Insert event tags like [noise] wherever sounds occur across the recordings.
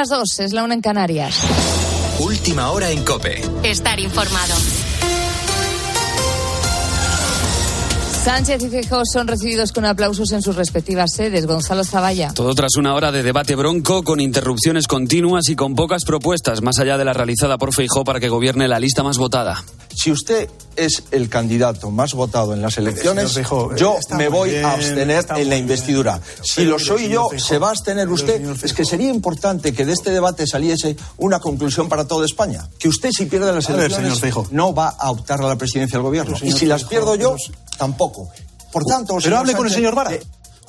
las dos, es la una en Canarias. Última hora en Cope. Estar informado. Sánchez y Feijóo son recibidos con aplausos en sus respectivas sedes. Gonzalo Zavalla. Todo tras una hora de debate bronco, con interrupciones continuas y con pocas propuestas, más allá de la realizada por Feijóo para que gobierne la lista más votada. Si usted es el candidato más votado en las elecciones, yo me voy a abstener en la investidura. Si lo soy yo, ¿se va a abstener usted? Es que sería importante que de este debate saliese una conclusión para toda España. Que usted, si pierde las elecciones, no va a optar a la presidencia del gobierno. Y si las pierdo yo, tampoco. Por tanto, pero hable con el señor Vara.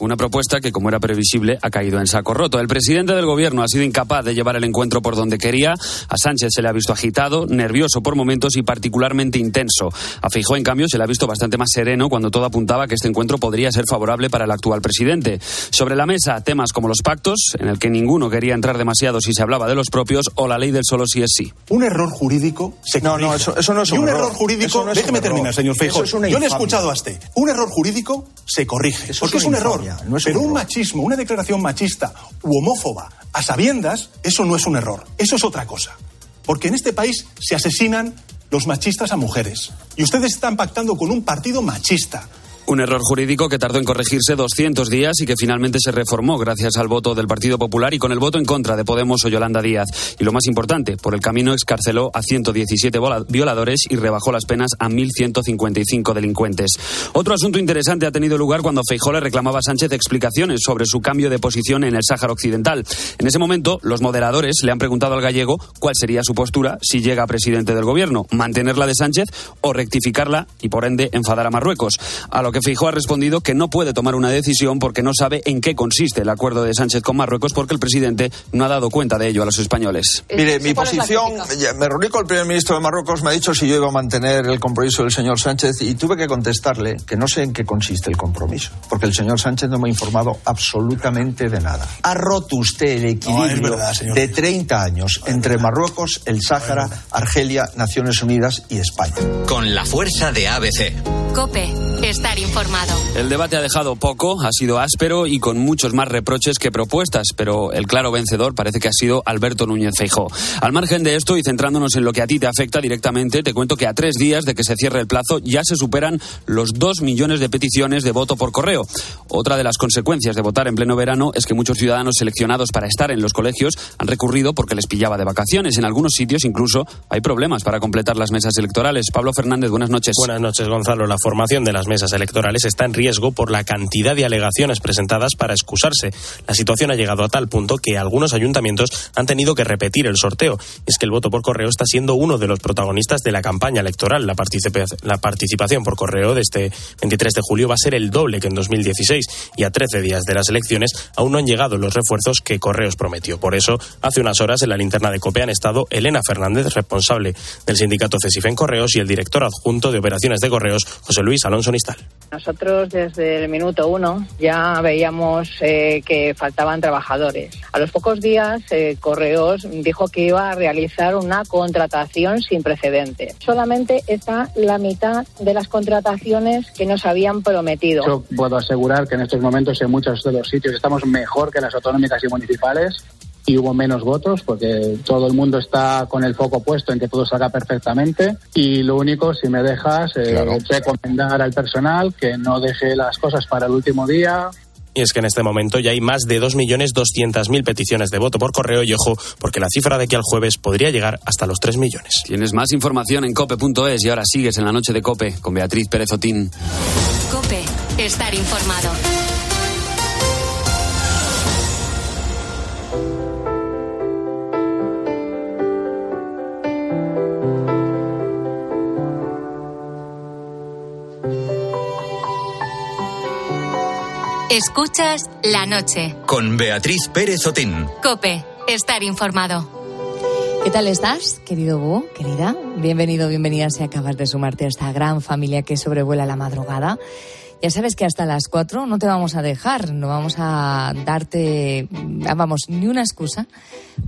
Una propuesta que, como era previsible, ha caído en saco roto. El presidente del gobierno ha sido incapaz de llevar el encuentro por donde quería. A Sánchez se le ha visto agitado, nervioso por momentos y particularmente intenso. A Feijóo, en cambio, se le ha visto bastante más sereno cuando todo apuntaba que este encuentro podría ser favorable para el actual presidente. Sobre la mesa, temas como los pactos, en el que ninguno quería entrar demasiado si se hablaba de los propios, o la ley del solo si es sí. Un error jurídico se No, no, eso, eso no es un, y un error. error, jurídico, Eso no es déjeme un error. terminar, señor Feijóo. Yo le he escuchado a usted. Un error jurídico se corrige, Eso porque es es un error. No es un Pero un error. machismo, una declaración machista u homófoba a sabiendas, eso no es un error. Eso es otra cosa. Porque en este país se asesinan los machistas a mujeres. Y ustedes están pactando con un partido machista. Un error jurídico que tardó en corregirse 200 días y que finalmente se reformó gracias al voto del Partido Popular y con el voto en contra de Podemos o Yolanda Díaz. Y lo más importante, por el camino excarceló a 117 vola- violadores y rebajó las penas a 1.155 delincuentes. Otro asunto interesante ha tenido lugar cuando Feijóo le reclamaba a Sánchez explicaciones sobre su cambio de posición en el Sáhara Occidental. En ese momento, los moderadores le han preguntado al gallego cuál sería su postura si llega a presidente del gobierno, mantenerla de Sánchez o rectificarla y por ende enfadar a Marruecos. A lo que Feijóo ha respondido que no puede tomar una decisión porque no sabe en qué consiste el acuerdo de Sánchez con Marruecos porque el presidente no ha dado cuenta de ello a los españoles. Mire, mi ¿Cuál es la posición, me reuní con el primer ministro de Marruecos, me ha dicho si yo iba a mantener el compromiso del señor Sánchez y tuve que contestarle que no sé en qué consiste el compromiso, porque el señor Sánchez no me ha informado absolutamente de nada. Ha roto usted el equilibrio No, verdad, de 30 años entre Marruecos, el Sáhara, Argelia, Naciones Unidas y España. Con la fuerza de ABC. Cope. Estar informado. El debate ha dejado poco, ha sido áspero y con muchos más reproches que propuestas, pero el claro vencedor parece que ha sido Alberto Núñez Feijóo. Al margen de esto y centrándonos en lo que a ti te afecta directamente, te cuento que a tres días de que se cierre el plazo ya se superan los dos millones de peticiones de voto por correo. Otra de las consecuencias de votar en pleno verano es que muchos ciudadanos seleccionados para estar en los colegios han recurrido porque les pillaba de vacaciones. En algunos sitios incluso hay problemas para completar las mesas electorales. Pablo Fernández, buenas noches. Buenas noches, Gonzalo. La formación de las mesas electorales está en riesgo por la cantidad de alegaciones presentadas para excusarse. La situación ha llegado a tal punto que algunos ayuntamientos han tenido que repetir el sorteo. Es que el voto por correo está siendo uno de los protagonistas de la campaña electoral. La, la participación por correo de este 23 de julio va a ser el doble que en 2016 y a 13 días de las elecciones aún no han llegado los refuerzos que Correos prometió. Por eso, hace unas horas en la linterna de COPE han estado Elena Fernández, responsable del sindicato CESIF en Correos, y el director adjunto de operaciones de Correos, José Luis Alonso Nistal. Nosotros desde el minuto uno ya veíamos eh, que faltaban trabajadores. A los pocos días, eh, Correos dijo que iba a realizar una contratación sin precedentes. Solamente está la mitad de las contrataciones que nos habían prometido. Yo puedo asegurar que en estos momentos en muchos de los sitios estamos mejor que las autonómicas y municipales y hubo menos votos porque todo el mundo está con el foco puesto en que todo salga perfectamente y lo único, si me dejas, eh, recomendar al personal que no deje las cosas para el último día, Y es que en este momento ya hay más de 2.200.000 peticiones de voto por correo y ojo, porque la cifra de aquí al jueves podría llegar hasta los 3 millones. Tienes más información en cope.es y ahora sigues en la noche de cope con Beatriz Pérez Otín. Cope. Estar informado. Escuchas la noche. Con Beatriz Pérez Otín. Cope. Estar informado. ¿Qué tal estás, querido Búho, querida? Bienvenido, bienvenida si acabas de sumarte a esta gran familia que sobrevuela la madrugada. Ya sabes que hasta las 4 no te vamos a dejar, no vamos a darte, ah, vamos, ni una excusa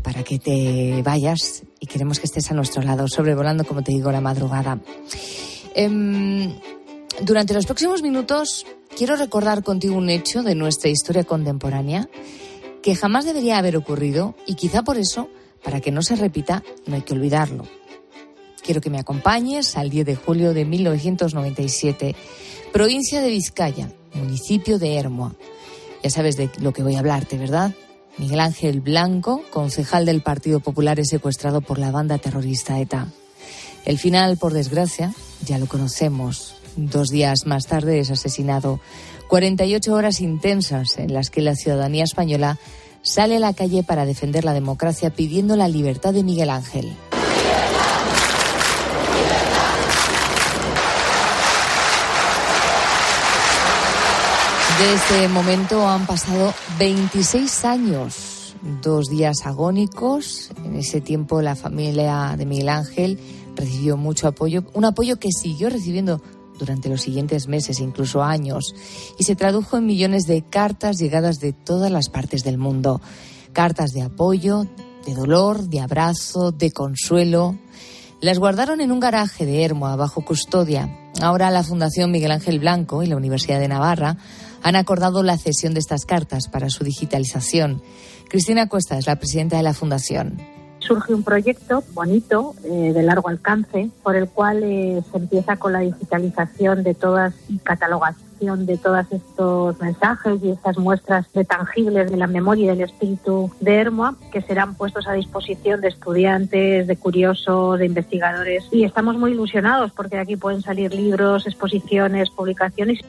para que te vayas y queremos que estés a nuestro lado, sobrevolando, como te digo, la madrugada. Em, durante los próximos minutos quiero recordar contigo un hecho de nuestra historia contemporánea que jamás debería haber ocurrido y quizá por eso, para que no se repita, no hay que olvidarlo. Quiero que me acompañes al 10 de julio de 1997, provincia de Vizcaya, municipio de Hermoa. Ya sabes de lo que voy a hablarte, ¿verdad? Miguel Ángel Blanco, concejal del Partido Popular, es secuestrado por la banda terrorista ETA. El final, por desgracia, ya lo conocemos. Dos días más tarde es asesinado. 48 horas intensas en las que la ciudadanía española sale a la calle para defender la democracia pidiendo la libertad de Miguel Ángel. Desde ese momento han pasado 26 años, dos días agónicos. En ese tiempo la familia de Miguel Ángel recibió mucho apoyo, un apoyo que siguió recibiendo durante los siguientes meses, incluso años, y se tradujo en millones de cartas llegadas de todas las partes del mundo. Cartas de apoyo, de dolor, de abrazo, de consuelo. Las guardaron en un garaje de Hermoa bajo custodia. Ahora la Fundación Miguel Ángel Blanco y la Universidad de Navarra han acordado la cesión de estas cartas para su digitalización. Cristina Cuesta es la presidenta de la Fundación surge un proyecto bonito, eh, de largo alcance, por el cual eh, se empieza con la digitalización de todas y catalogación de todos estos mensajes y estas muestras de tangibles de la memoria y del espíritu de Hermoa, que serán puestos a disposición de estudiantes, de curiosos, de investigadores. Y estamos muy ilusionados porque de aquí pueden salir libros, exposiciones, publicaciones.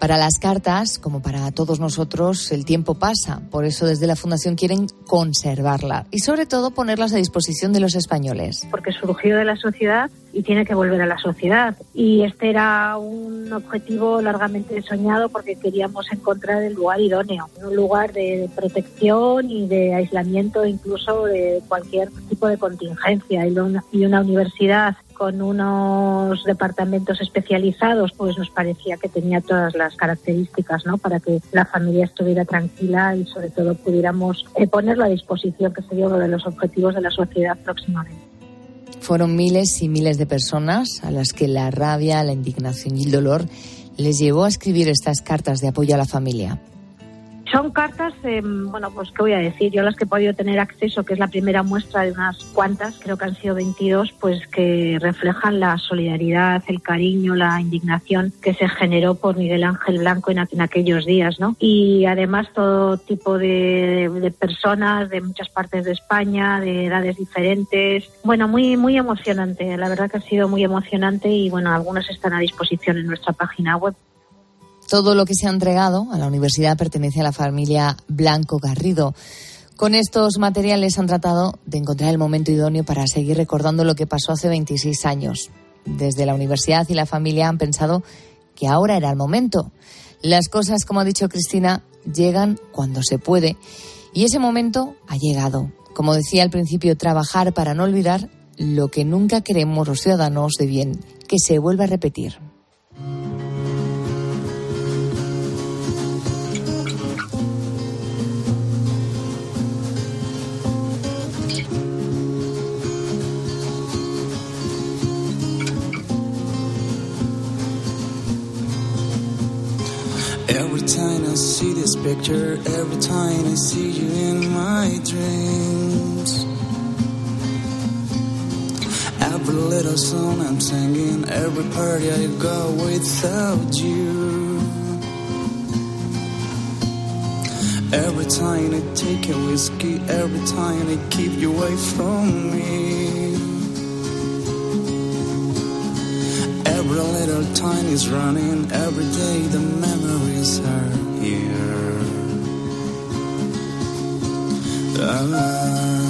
Para las cartas, como para todos nosotros, el tiempo pasa. Por eso desde la Fundación quieren conservarla y sobre todo ponerlas a disposición de los españoles. Porque surgió de la sociedad y tiene que volver a la sociedad. Y este era un objetivo largamente soñado porque queríamos encontrar el lugar idóneo, un lugar de protección y de aislamiento incluso de cualquier tipo de contingencia. Y una universidad con unos departamentos especializados, pues nos parecía que tenía todas las características, ¿no? Para que la familia estuviera tranquila y sobre todo pudiéramos eh, ponerlo a disposición, que sería uno de los objetivos de la sociedad próximamente. Fueron miles y miles de personas a las que la rabia, la indignación y el dolor les llevó a escribir estas cartas de apoyo a la familia. Son cartas, bueno, pues qué voy a decir, yo las que he podido tener acceso, que es la primera muestra de unas cuantas, creo que han sido 22, pues que reflejan la solidaridad, el cariño, la indignación que se generó por Miguel Ángel Blanco en, aquellos días, ¿no? Y además todo tipo de, de, personas de muchas partes de España, de edades diferentes. Bueno, muy, muy emocionante, la verdad que ha sido muy emocionante y bueno, algunas están a disposición en nuestra página web. Todo lo que se ha entregado a la universidad pertenece a la familia Blanco Garrido. Con estos materiales han tratado de encontrar el momento idóneo para seguir recordando lo que pasó hace 26 años. Desde la universidad y la familia han pensado que ahora era el momento. Las cosas, como ha dicho Cristina, llegan cuando se puede. Y ese momento ha llegado. Como decía al principio, trabajar para no olvidar lo que nunca queremos los ciudadanos de bien, que se vuelva a repetir. Every time I see this picture, every time I see you in my dreams. Every little song I'm singing, every party I go without you. Every time I take a whiskey, every time I keep you away from me. Every little time is running, every day the memories are here. Ah.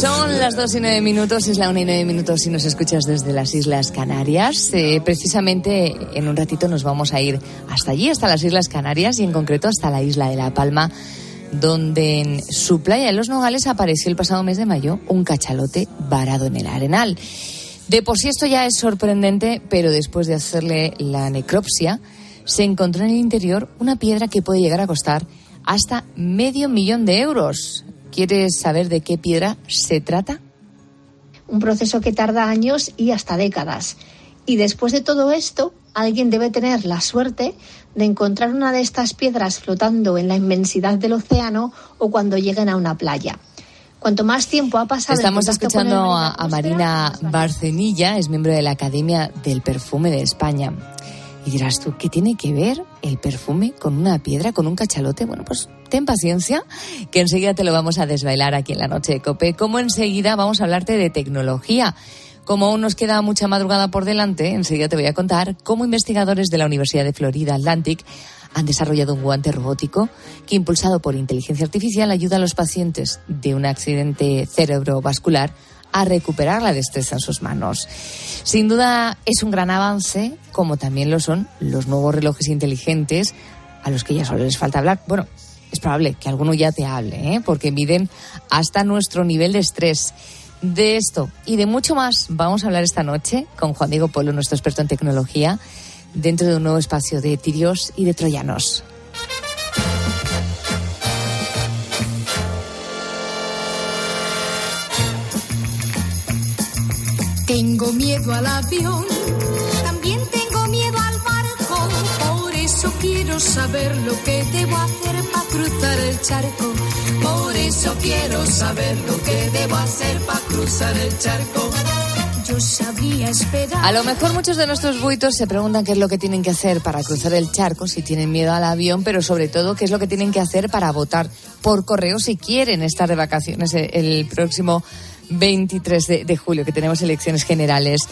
Son las dos y nueve minutos, es la una y nueve minutos si nos escuchas desde las Islas Canarias. Eh, precisamente en un ratito nos vamos a ir hasta allí, hasta las Islas Canarias y en concreto hasta la isla de La Palma, donde en su playa de Los Nogales apareció el pasado mes de mayo un cachalote varado en el arenal. De por sí esto ya es sorprendente, pero después de hacerle la necropsia, se encontró en el interior una piedra que puede llegar a costar hasta medio millón de euros. ¿Quieres saber de qué piedra se trata? Un proceso que tarda años y hasta décadas. Y después de todo esto, alguien debe tener la suerte de encontrar una de estas piedras flotando en la inmensidad del océano o cuando lleguen a una playa. Cuanto más tiempo ha pasado. Estamos escuchando a, Marina Barcenilla, es miembro de la Academia del Perfume de España. Y dirás tú, ¿qué tiene que ver el perfume con una piedra, con un cachalote? Bueno, pues ten paciencia, que enseguida te lo vamos a desbailar aquí en la noche de Cope. Como enseguida vamos a hablarte de tecnología. Como aún nos queda mucha madrugada por delante, enseguida te voy a contar cómo investigadores de la Universidad de Florida Atlantic han desarrollado un guante robótico que, impulsado por inteligencia artificial, ayuda a los pacientes de un accidente cerebrovascular a recuperar la destreza en sus manos. Sin duda es un gran avance, como también lo son los nuevos relojes inteligentes a los que ya solo les falta hablar. Bueno, es probable que alguno ya te hable, ¿eh? porque miden hasta nuestro nivel de estrés. De esto y de mucho más vamos a hablar esta noche con Juan Diego Polo, nuestro experto en tecnología dentro de un nuevo espacio de tirios y de troyanos. Tengo miedo al avión, también tengo miedo al barco, por eso quiero saber lo que debo hacer para cruzar el charco. Por eso quiero saber lo que debo hacer para cruzar el charco. A lo mejor muchos de nuestros buitos se preguntan qué es lo que tienen que hacer para cruzar el charco, si tienen miedo al avión, pero sobre todo qué es lo que tienen que hacer para votar por correo si quieren estar de vacaciones el próximo 23 de, julio, que tenemos elecciones generales.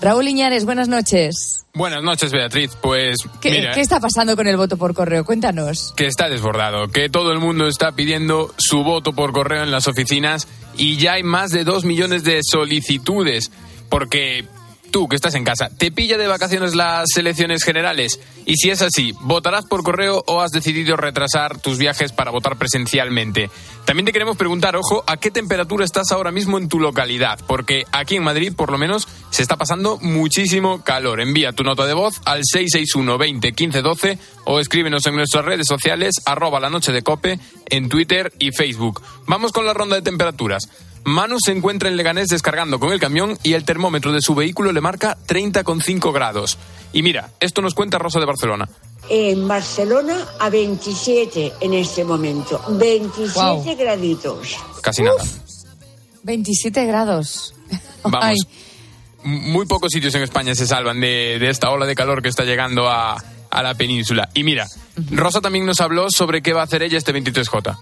Raúl Iñares, buenas noches. Buenas noches, Beatriz. Pues. ¿Qué, ¿Qué, está pasando con el voto por correo? Cuéntanos. Que está desbordado, que todo el mundo está pidiendo su voto por correo en las oficinas y ya hay más de dos millones de solicitudes porque tú que estás en casa, ¿te pilla de vacaciones las elecciones generales? Y si es así, ¿votarás por correo o has decidido retrasar tus viajes para votar presencialmente? También te queremos preguntar, ojo, ¿a qué temperatura estás ahora mismo en tu localidad? Porque aquí en Madrid, por lo menos, se está pasando muchísimo calor. Envía tu nota de voz al 661 20 15 12 o escríbenos en nuestras redes sociales, arroba la noche de cope, en Twitter y Facebook. Vamos con la ronda de temperaturas. Manu se encuentra en Leganés descargando con el camión y el termómetro de su vehículo le marca 30,5 grados. Y mira, esto nos cuenta Rosa de Barcelona. En Barcelona a 27 en este momento. 27 graditos. Casi nada. 27 grados. Vamos. Muy pocos sitios en España se salvan de, esta ola de calor que está llegando a, a la península. Y mira, Rosa también nos habló sobre qué va a hacer ella este 23J.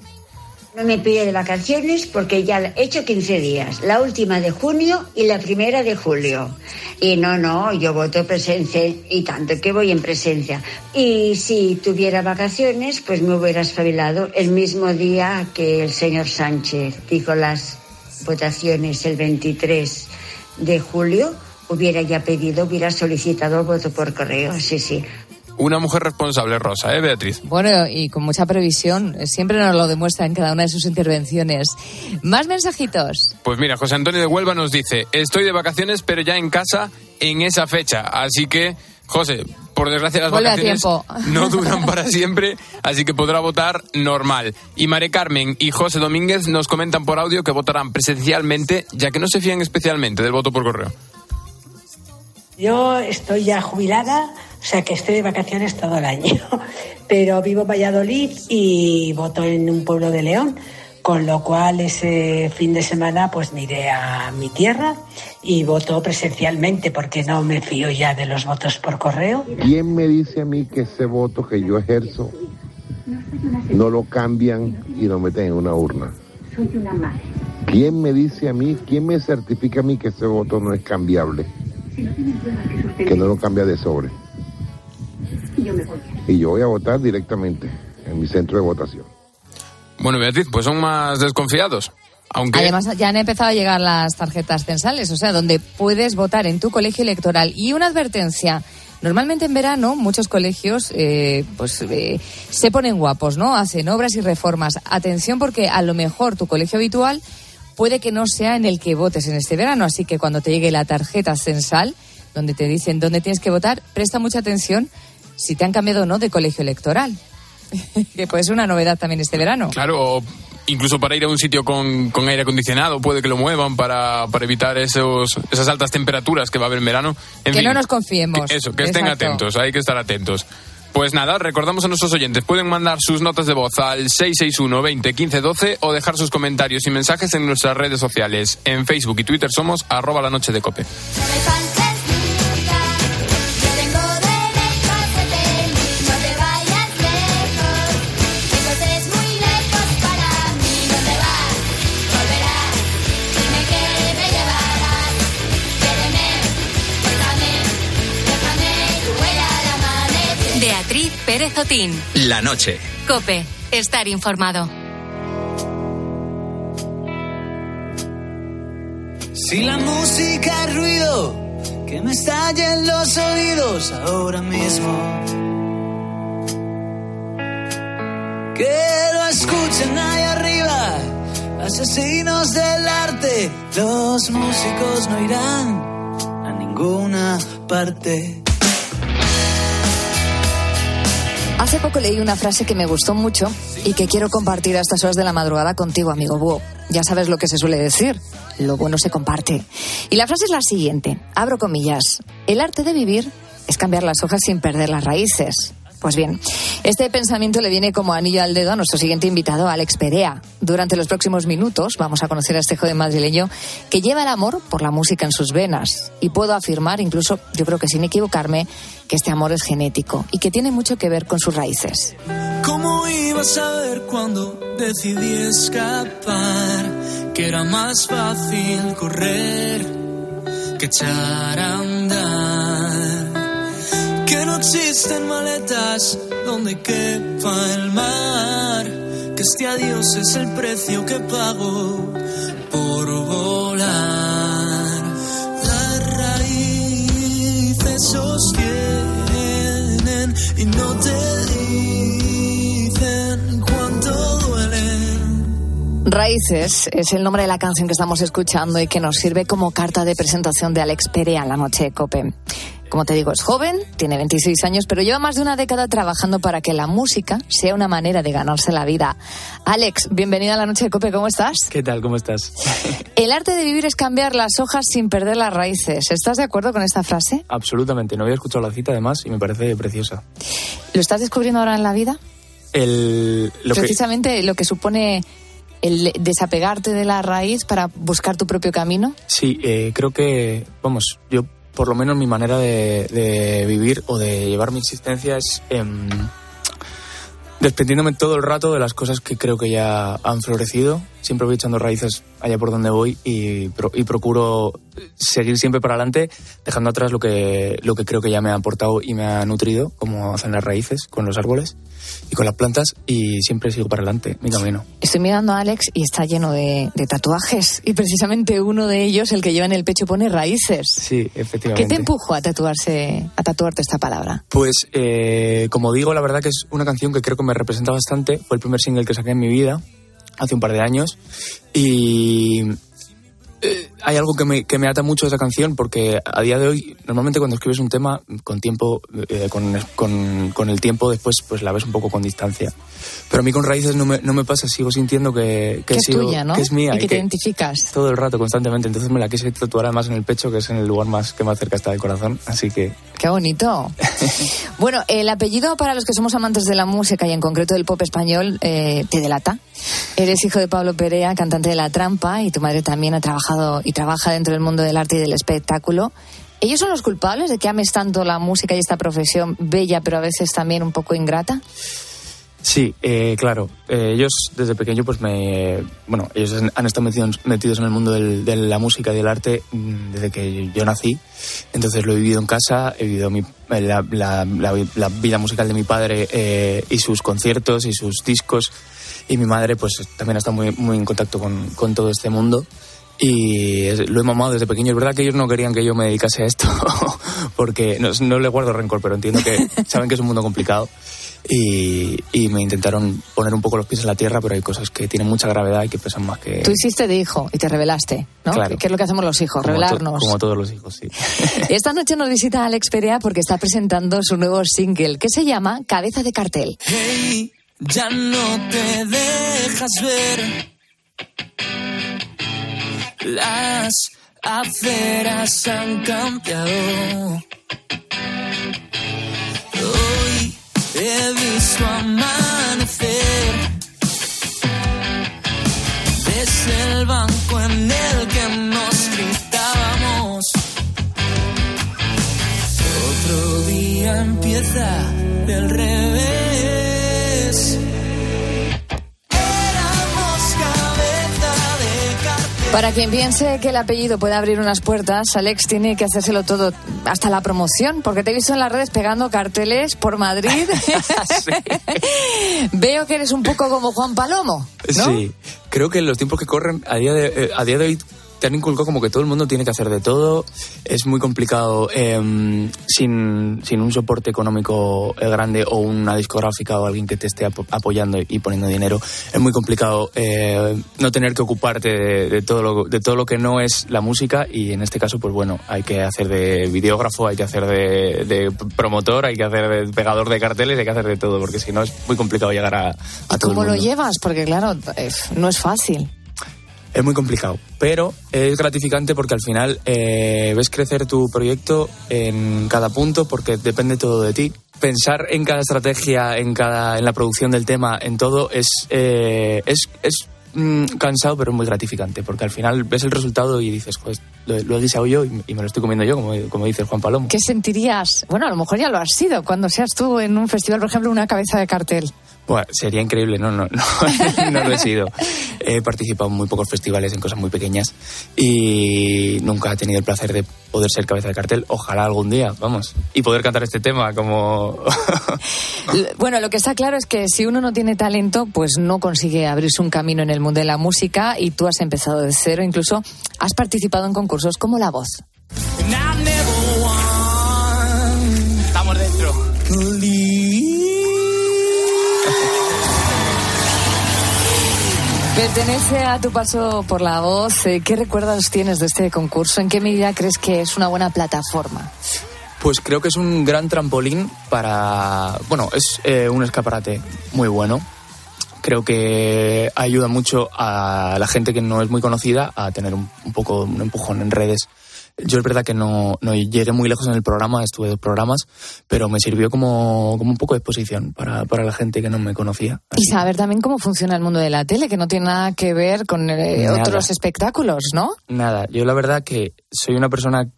No me pide de vacaciones porque ya he hecho 15 días, la última de junio y la primera de julio. Y no, no, yo voto presencia y tanto que voy en presencia. Y si tuviera vacaciones, pues me hubiera espabilado el mismo día que el señor Sánchez dijo las votaciones el 23 de julio, hubiera ya pedido, hubiera solicitado el voto por correo, sí, sí. Una mujer responsable, Rosa, ¿eh, Beatriz? Bueno, y con mucha previsión. Siempre nos lo demuestra en cada una de sus intervenciones. ¿Más mensajitos? Pues mira, José Antonio de Huelva nos dice, estoy de vacaciones, pero ya en casa en esa fecha. Así que, José, por desgracia las vacaciones [laughs] no duran para siempre, así que podrá votar normal. Y Mare Carmen y José Domínguez nos comentan por audio que votarán presencialmente, ya que no se fían especialmente del voto por correo. Yo estoy ya jubilada, o sea que estoy de vacaciones todo el año, [laughs] pero vivo en Valladolid y voto en un pueblo de León, con lo cual ese fin de semana pues me iré a mi tierra y voto presencialmente porque no me fío ya de los votos por correo. ¿Quién me dice a mí que ese voto que yo ejerzo no lo cambian y lo meten en una urna? ¿Quién me dice a mí, quién me certifica a mí que ese voto no es cambiable? Que no lo cambia de sobre y yo voy a votar directamente en mi centro de votación. Bueno, Beatriz, pues son más desconfiados. Aunque... Además, ya han empezado a llegar las tarjetas censales, o sea, donde puedes votar en tu colegio electoral. Y una advertencia. Normalmente en verano muchos colegios eh, pues eh, se ponen guapos, ¿no? Hacen obras y reformas. Atención porque a lo mejor tu colegio habitual puede que no sea en el que votes en este verano, así que cuando te llegue la tarjeta censal donde te dicen dónde tienes que votar, presta mucha atención si te han cambiado o no de colegio electoral. [laughs] que puede ser una novedad también este verano. Claro, incluso para ir a un sitio con, con aire acondicionado, puede que lo muevan para, para, evitar esos, esas altas temperaturas que va a haber en verano. En que fin, no nos confiemos. Que eso, que estén atentos, hay que estar atentos. Pues nada, recordamos a nuestros oyentes, pueden mandar sus notas de voz al 661 20 15 12 o dejar sus comentarios y mensajes en nuestras redes sociales. En Facebook y Twitter somos arroba la noche de cope. La noche. Cope. Estar informado. Si la música es ruido que me estalla en los oídos ahora mismo. Que lo escuchen ahí arriba, asesinos del arte. Los músicos no irán a ninguna parte. Hace poco leí una frase que me gustó mucho y que quiero compartir a estas horas de la madrugada contigo, amigo Búho. Ya sabes lo que se suele decir. Lo bueno se comparte. Y la frase es la siguiente. Abro comillas. El arte de vivir es cambiar las hojas sin perder las raíces. Pues bien, este pensamiento le viene como anillo al dedo a nuestro siguiente invitado, Alex Perea. Durante los próximos minutos vamos a conocer a este joven madrileño que lleva el amor por la música en sus venas. Y puedo afirmar, incluso yo creo que sin equivocarme, que este amor es genético y que tiene mucho que ver con sus raíces. ¿Cómo iba a saber cuando decidí escapar? Que era más fácil correr que echar a existen maletas donde quepa el mar. Que este adiós es el precio que pago por volar. Las raíces sostienen y no te dicen cuánto duelen. Raíces es el nombre de la canción que estamos escuchando y que nos sirve como carta de presentación de Alex Perea en la noche de Cope. Como te digo, es joven, tiene 26 años, pero lleva más de una década trabajando para que la música sea una manera de ganarse la vida. Alex, bienvenida a la noche de Cope, ¿cómo estás? ¿Qué tal? ¿Cómo estás? [laughs] El arte de vivir es cambiar las hojas sin perder las raíces. ¿Estás de acuerdo con esta frase? Absolutamente. No había escuchado la cita además y me parece preciosa. ¿Lo estás descubriendo ahora en la vida? El, lo que, Precisamente lo que supone el desapegarte de la raíz para buscar tu propio camino. sí, eh, creo que, vamos, yo por lo menos mi manera de, vivir o de llevar mi existencia es em, desprendiéndome todo el rato de las cosas que creo que ya han florecido. Siempre voy echando raíces allá por donde voy y, pro- y procuro seguir siempre para adelante, dejando atrás lo que, lo que creo que ya me ha aportado y me ha nutrido, como hacen las raíces con los árboles y con las plantas, y siempre sigo para adelante mi camino. Estoy mirando a Alex y está lleno de, de tatuajes. Y precisamente uno de ellos, el que lleva en el pecho, pone raíces. Sí, ¿Qué efectivamente. te empujó a tatuarse, a tatuarte esta palabra? Pues, eh, como digo, la verdad que es una canción que creo que me representa bastante. Fue el primer single que saqué en mi vida, hace un par de años. Y eh, hay algo que me, que me ata mucho a esa canción porque a día de hoy, normalmente cuando escribes un tema, con tiempo, eh, con, con- con el tiempo después, pues la ves un poco con distancia. Pero a mí con Raíces no me, no me pasa, sigo sintiendo que, que, Que es sigo- tuya, ¿no? que es mía. Y que te identificas. todo el rato, constantemente. Entonces me la quise tatuar además en el pecho, que es en el lugar más que más cerca está del corazón. Así que Qué bonito. [laughs] bueno, el apellido para los que somos amantes de la música y en concreto del pop español eh, te delata. Eres hijo de Pablo Perea, cantante de La Trampa, y tu madre también ha trabajado y trabaja dentro del mundo del arte y del espectáculo. ¿Ellos son los culpables de que ames tanto la música y esta profesión bella, pero a veces también un poco ingrata? Sí, eh, claro. Eh, ellos desde pequeño, pues me. Bueno, ellos han estado metidos, metidos en el mundo de la música y del arte mm, desde que yo nací. Entonces lo he vivido en casa, he vivido mi, la, la, vida musical de mi padre eh, y sus conciertos y sus discos. Y mi madre, pues también ha estado muy, muy en contacto con, con todo este mundo y lo he mamado desde pequeño. Es verdad que ellos no querían que yo me dedicase a esto, [laughs] porque no, no le guardo rencor, pero entiendo que [laughs] saben que es un mundo complicado y, me intentaron poner un poco los pies en la tierra, pero hay cosas que tienen mucha gravedad y que pesan más que... Tú hiciste de hijo y te revelaste, ¿no? Claro. ¿Qué es lo que hacemos los hijos? revelarnos. como todos los hijos, sí. [laughs] Esta noche nos visita Alex Perea porque está presentando su nuevo single que se llama Cabeza de Cartel. Hey, ya no te dejas ver. Las aceras han cambiado. He visto Para quien piense que el apellido puede abrir unas puertas, Alex tiene que hacérselo todo, hasta la promoción, porque te he visto en las redes pegando carteles por Madrid. [laughs] [laughs] Veo que eres un poco como Juan Palomo. Sí, creo que en los tiempos que corren, a día de, eh, a día de hoy te han inculcado como que todo el mundo tiene que hacer de todo. Es muy complicado em, sin, sin, un soporte económico eh, grande o una discográfica o alguien que te esté apoyando y poniendo dinero. Es muy complicado eh, no tener que ocuparte de, todo lo, de todo lo que no es la música y en este caso, pues bueno, hay que hacer de videógrafo, hay que hacer de, promotor, hay que hacer de pegador de carteles, hay que hacer de todo porque si no es muy complicado llegar a, a todo ¿Cómo el mundo. lo llevas? Porque claro, no es fácil. Es muy complicado, pero es gratificante porque al final eh, ves crecer tu proyecto en cada punto porque depende todo de ti. Pensar en cada estrategia, en cada, en la producción del tema, en todo es, eh, es, es mm, cansado pero muy gratificante porque al final ves el resultado y dices, pues lo, lo he deseado yo y, me lo estoy comiendo yo, como, como dice Juan Palomo. ¿Qué sentirías? Bueno, a lo mejor ya lo has sido cuando seas tú en un festival, por ejemplo, una cabeza de cartel. Bueno, sería increíble, no, no, no, [laughs] no lo he sido. He participado en muy pocos festivales, en cosas muy pequeñas y nunca he tenido el placer de poder ser cabeza de cartel. Ojalá algún día, vamos, y poder cantar este tema como... [laughs] bueno, lo que está claro es que si uno no tiene talento, pues no consigue abrirse un camino en el mundo de la música y tú has empezado de cero, incluso has participado en concursos como La Voz. Estamos dentro. Pertenece a tu paso por la voz. Eh, ¿Qué recuerdos tienes de este concurso? ¿En qué medida crees que es una buena plataforma? Pues creo que es un gran trampolín para... Bueno, es eh, un escaparate muy bueno. Creo que ayuda mucho a la gente que no es muy conocida a tener un, un poco un empujón en redes yo es verdad que no, no, llegué muy lejos en el programa, estuve dos programas, pero me sirvió como, como un poco de exposición para, para, la gente que no me conocía. Y saber también cómo funciona el mundo de la tele, que no tiene nada que ver con eh, otros espectáculos, ¿no? Nada, yo la verdad que soy una persona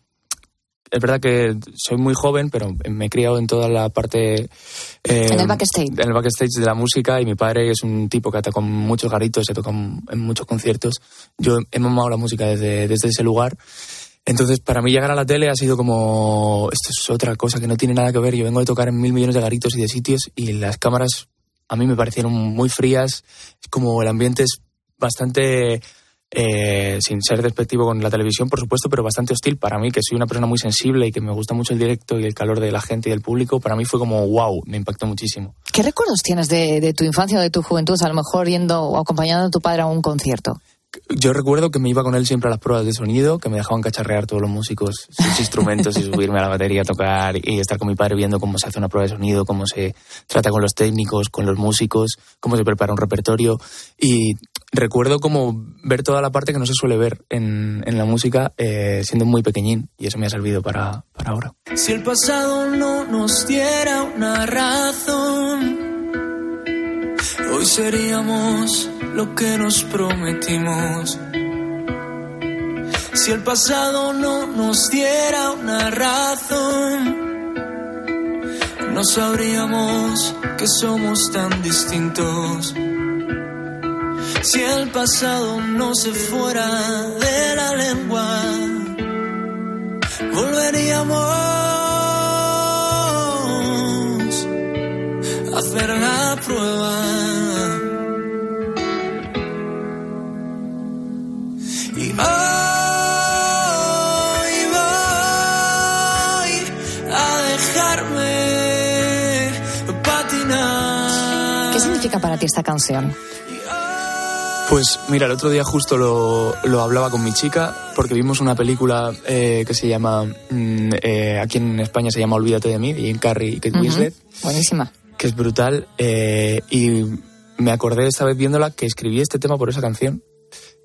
es verdad que soy muy joven, pero me he criado en toda la parte... Eh, en el backstage. En el backstage de la música y mi padre es un tipo que con muchos garitos, se toca en muchos conciertos. Yo he mamado la música desde, desde ese lugar entonces, para mí llegar a la tele ha sido como, esto es otra cosa que no tiene nada que ver. Yo vengo de tocar en mil millones de garitos y de sitios y las cámaras a mí me parecieron muy frías. Como el ambiente es bastante, eh, sin ser despectivo con la televisión, por supuesto, pero bastante hostil para mí, que soy una persona muy sensible y que me gusta mucho el directo y el calor de la gente y del público. Para mí fue como, wow, me impactó muchísimo. ¿Qué recuerdos tienes de, de tu infancia o de tu juventud, a lo mejor yendo o acompañando a tu padre a un concierto? Yo recuerdo que me iba con él siempre a las pruebas de sonido, que me dejaban cacharrear todos los músicos, sus instrumentos y subirme a la batería a tocar y estar con mi padre viendo cómo se hace una prueba de sonido, cómo se trata con los técnicos, con los músicos, cómo se prepara un repertorio. Y recuerdo como ver toda la parte que no se suele ver en, en la música eh, siendo muy pequeñín y eso me ha servido para, para ahora. Si el pasado no nos diera una razón Hoy seríamos lo que nos prometimos. Si el pasado no nos diera una razón, no sabríamos que somos tan distintos. Si el pasado no se fuera de la lengua, volveríamos a hacer la prueba. Significa para ti esta canción? Pues mira, el otro día justo lo, lo hablaba con mi chica porque vimos una película eh, que se llama, mm, eh, aquí en España se llama Olvídate de mí, de Jim Carrey y Kate Ujú. Winslet, Buenísima. que es brutal. eh, y me acordé esta vez viéndola que escribí este tema por esa canción.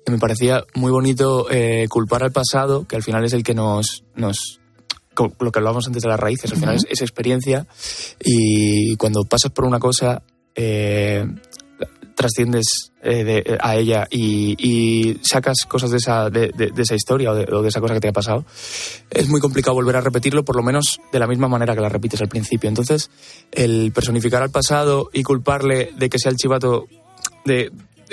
Que me parecía muy bonito eh, culpar al pasado, que al final es el que nos... nos lo que hablábamos antes de las raíces, al final Ujú. es, es experiencia y cuando pasas por una cosa eh, trasciendes eh, de- a ella y, sacas cosas de esa, de, de- esa historia o de, o de esa cosa que te ha pasado, es muy complicado volver a repetirlo, por lo menos de la misma manera que la repites al principio. Entonces, el personificar al pasado y culparle de que sea el chivato de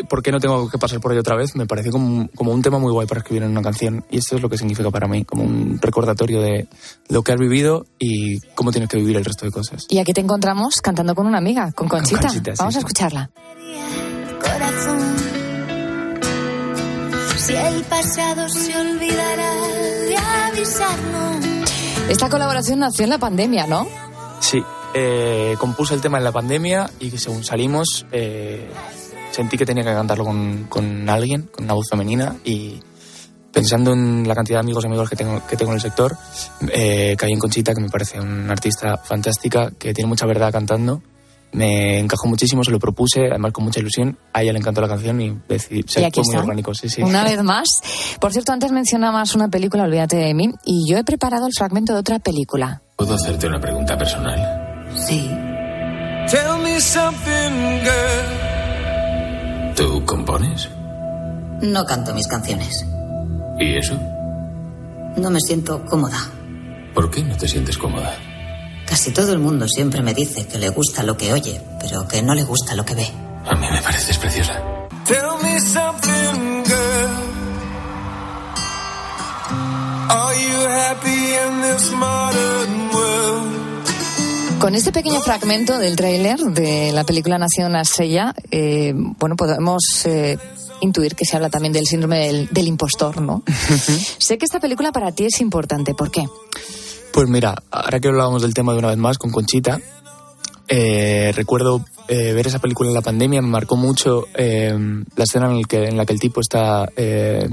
por qué no tengo que pasar por ello otra vez, me pareció como, un- como un tema muy guay para escribir en una canción. Y esto es lo que significa para mí, como un recordatorio de lo que has vivido y cómo tienes que vivir el resto de cosas. Y aquí te encontramos cantando con una amiga, con Conchita. Conchita, sí, Vamos a escucharla. corazón. Si el pasado se olvidará de avisarnos. Esta colaboración nació en la pandemia, ¿no? Sí, eh, compuse el tema en la pandemia y que según salimos eh, sentí que tenía que cantarlo con, con alguien, con una voz femenina y pensando en la cantidad de amigos y amigos que tengo, que tengo en el sector, eh, caí en Conchita, que me parece una artista fantástica, que tiene mucha verdad cantando. Me encajó muchísimo, se lo propuse, además con mucha ilusión. A ella le encantó la canción y decidí, Y se aquí fue muy está. orgánico. Sí, sí. Una [laughs] vez más. Por cierto, antes mencionabas una película, Olvídate de mí, y yo he preparado el fragmento de otra película. ¿Puedo hacerte una pregunta personal? Sí. Tell me something, girl. ¿Tú compones? No canto mis canciones. ¿Y eso? No me siento cómoda. ¿Por qué no te sientes cómoda? Casi todo el mundo siempre me dice que le gusta lo que oye, pero que no le gusta lo que ve. A mí me pareces preciosa. Tell me something, girl. Are you happy in this modern world? Con este pequeño fragmento del tráiler de la película Nación una estrella, eh, bueno, podemos eh, intuir que se habla también del síndrome del, del impostor, ¿no? [laughs] sé que esta película para ti es importante. ¿Por qué? Pues mira, ahora que hablábamos del tema de una vez más con Conchita, eh, recuerdo eh, ver esa película en la pandemia, me marcó mucho eh, la escena en, el que, en la que el tipo está eh,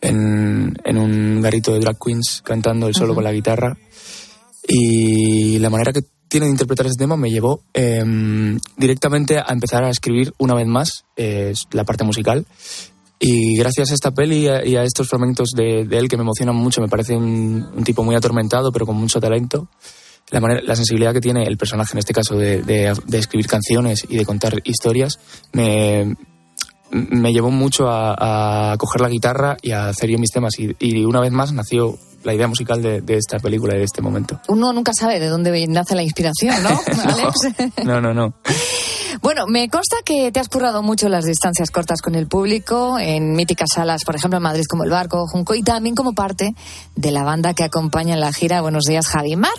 en, en un garito de drag queens cantando el solo con la guitarra y la manera que tiene de interpretar ese tema me llevó eh, directamente a empezar a escribir una vez más eh, la parte musical y gracias a esta peli y a, y a estos fragmentos de, de él que me emocionan mucho, me parece un, un tipo muy atormentado, pero con mucho talento. La, manera, la sensibilidad que tiene el personaje, en este caso, de, de- de escribir canciones y de contar historias, me, me llevó mucho a, a coger la guitarra y a hacer yo mis temas. Y, y una vez más nació la idea musical de, de esta película y de este momento. Uno nunca sabe de dónde nace la inspiración, ¿no, [laughs] Alex? No, no, no. Bueno, me consta que te has currado mucho las distancias cortas con el público, en míticas salas, por ejemplo, en Madrid como El Barco, Junco, y también como parte de la banda que acompaña en la gira Buenos Días, Javi Mar.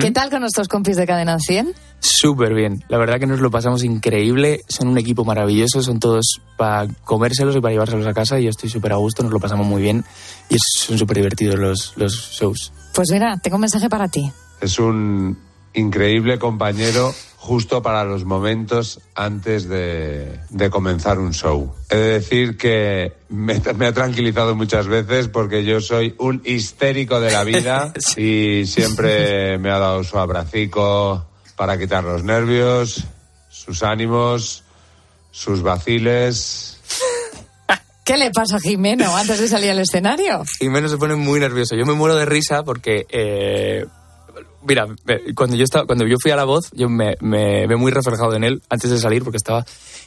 ¿Qué tal con nuestros compis de Cadena 100? Súper bien. La verdad que nos lo pasamos increíble. Son un equipo maravilloso. Son todos para comérselos y para llevárselos a casa. Y yo estoy súper a gusto. Nos lo pasamos muy bien. Y es- son súper divertidos los, los shows. Pues mira, tengo un mensaje para ti. Es un increíble compañero justo para los momentos antes de, de comenzar un show. He de decir que me, me ha tranquilizado muchas veces porque yo soy un histérico de la vida [laughs] y siempre me ha dado su abracico para quitar los nervios, sus ánimos, sus vaciles. [laughs] ¿Qué le pasa a Jimeno antes de salir al escenario? Y menos se pone muy nervioso. Yo me muero de risa porque eh, mira, cuando yo estaba, cuando yo fui a la voz, yo me, me veo muy reflejado en él antes de salir porque estaba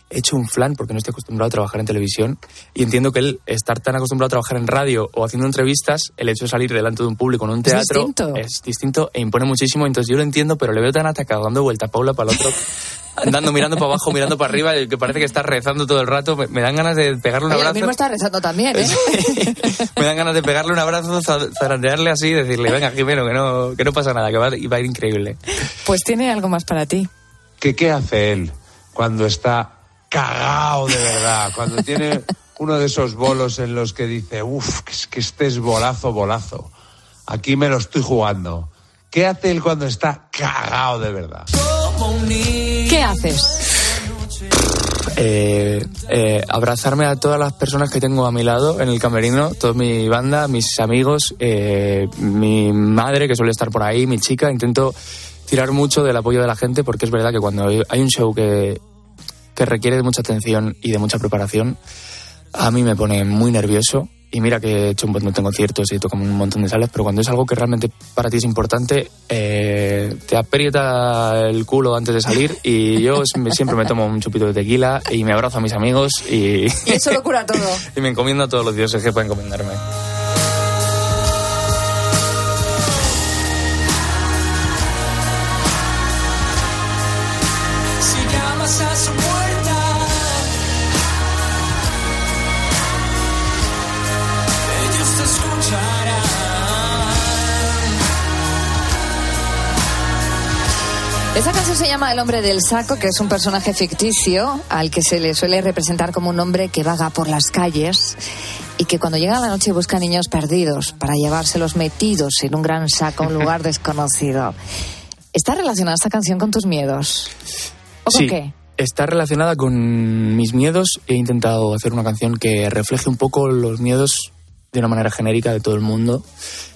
hecho un flan porque no estoy acostumbrado a trabajar en televisión y entiendo que él estar tan acostumbrado a trabajar en radio o haciendo entrevistas, el hecho de salir delante de un público en un teatro es distinto, es distinto e impone muchísimo, entonces yo lo entiendo, pero le veo tan atacado dando vuelta a Paula para el otro [laughs] andando mirando para abajo, mirando para arriba, que parece que está rezando todo el rato. Me, dan ganas de pegarle un Oye, abrazo. mismo está rezando también, ¿eh? [laughs] me dan ganas de pegarle un abrazo, zarandearle así y decirle, venga, Jimeno, que no, que no pasa nada, que va, va a ir increíble. Pues tiene algo más para ti. ¿Qué, ¿Qué hace él cuando está cagao de verdad? Cuando tiene uno de esos bolos en los que dice, uff, que, que este es bolazo, bolazo. Aquí me lo estoy jugando. ¿Qué hace él cuando está cagao de verdad? ¿Qué haces? Eh, eh, abrazarme a todas las personas que tengo a mi lado en el camerino, toda mi banda, mis amigos, eh, mi madre que suele estar por ahí, mi chica. Intento tirar mucho del apoyo de la gente porque es verdad que cuando hay un show que, que requiere de mucha atención y de mucha preparación, a mí me pone muy nervioso y mira que he hecho un montón de conciertos y toco un montón de salas, pero cuando es algo que realmente para ti es importante, eh, te aprieta el culo antes de salir [laughs] y yo siempre me tomo un chupito de tequila y me abrazo a mis amigos y... Y eso lo cura todo. [laughs] y me encomiendo a todos los dioses que pueden encomendarme. Se llama El hombre del saco, que es un personaje ficticio al que se le suele representar como un hombre que vaga por las calles y que cuando llega la noche busca niños perdidos para llevárselos metidos en un gran saco a un lugar [laughs] desconocido. ¿Está relacionada esta canción con tus miedos? ¿O con Sí, qué? está relacionada con mis miedos. He intentado hacer una canción que refleje un poco los miedos de una manera genérica de todo el mundo.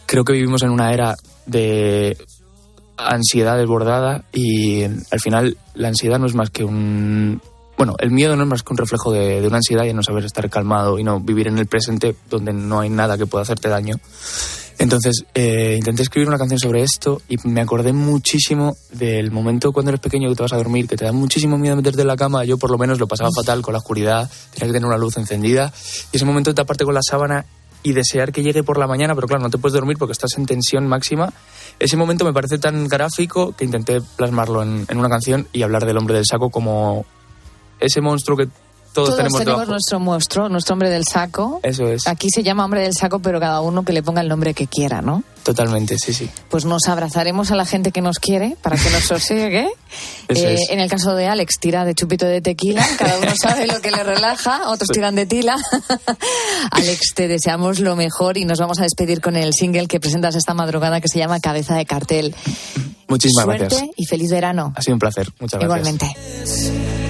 Creo que vivimos en una era de ansiedad desbordada y al final la ansiedad no es más que un... Bueno, el miedo no es más que un reflejo de, de una ansiedad y no saber estar calmado y no vivir en el presente donde no hay nada que pueda hacerte daño. Entonces, eh, intenté escribir una canción sobre esto y me acordé muchísimo del momento cuando eres pequeño que te vas a dormir, que te da muchísimo miedo meterte en la cama. Yo, por lo menos, lo pasaba fatal con la oscuridad, tenía que tener una luz encendida. Y ese momento de taparte con la sábana y desear que llegue por la mañana, pero claro, no te puedes dormir porque estás en tensión máxima. Ese momento me parece tan gráfico que intenté plasmarlo en, en una canción y hablar del hombre del saco como ese monstruo que todos, Todos tenemos, nuestro monstruo, nuestro hombre del saco. Eso es, Aquí se llama hombre del saco, pero cada uno que le ponga el nombre que quiera, ¿no? totalmente, sí, sí. Pues nos abrazaremos a la gente que nos quiere para que nos sosiegue. [laughs] Eh. En el caso de Alex, tira de chupito de tequila, cada uno [laughs] sabe lo que le relaja, otros tiran de tila. [laughs] Alex, te deseamos lo mejor y nos vamos a despedir con el single que presentas esta madrugada que se llama Cabeza de Cartel. Muchísimas Suerte gracias. y feliz verano. Ha sido un placer. Muchas gracias. Igualmente.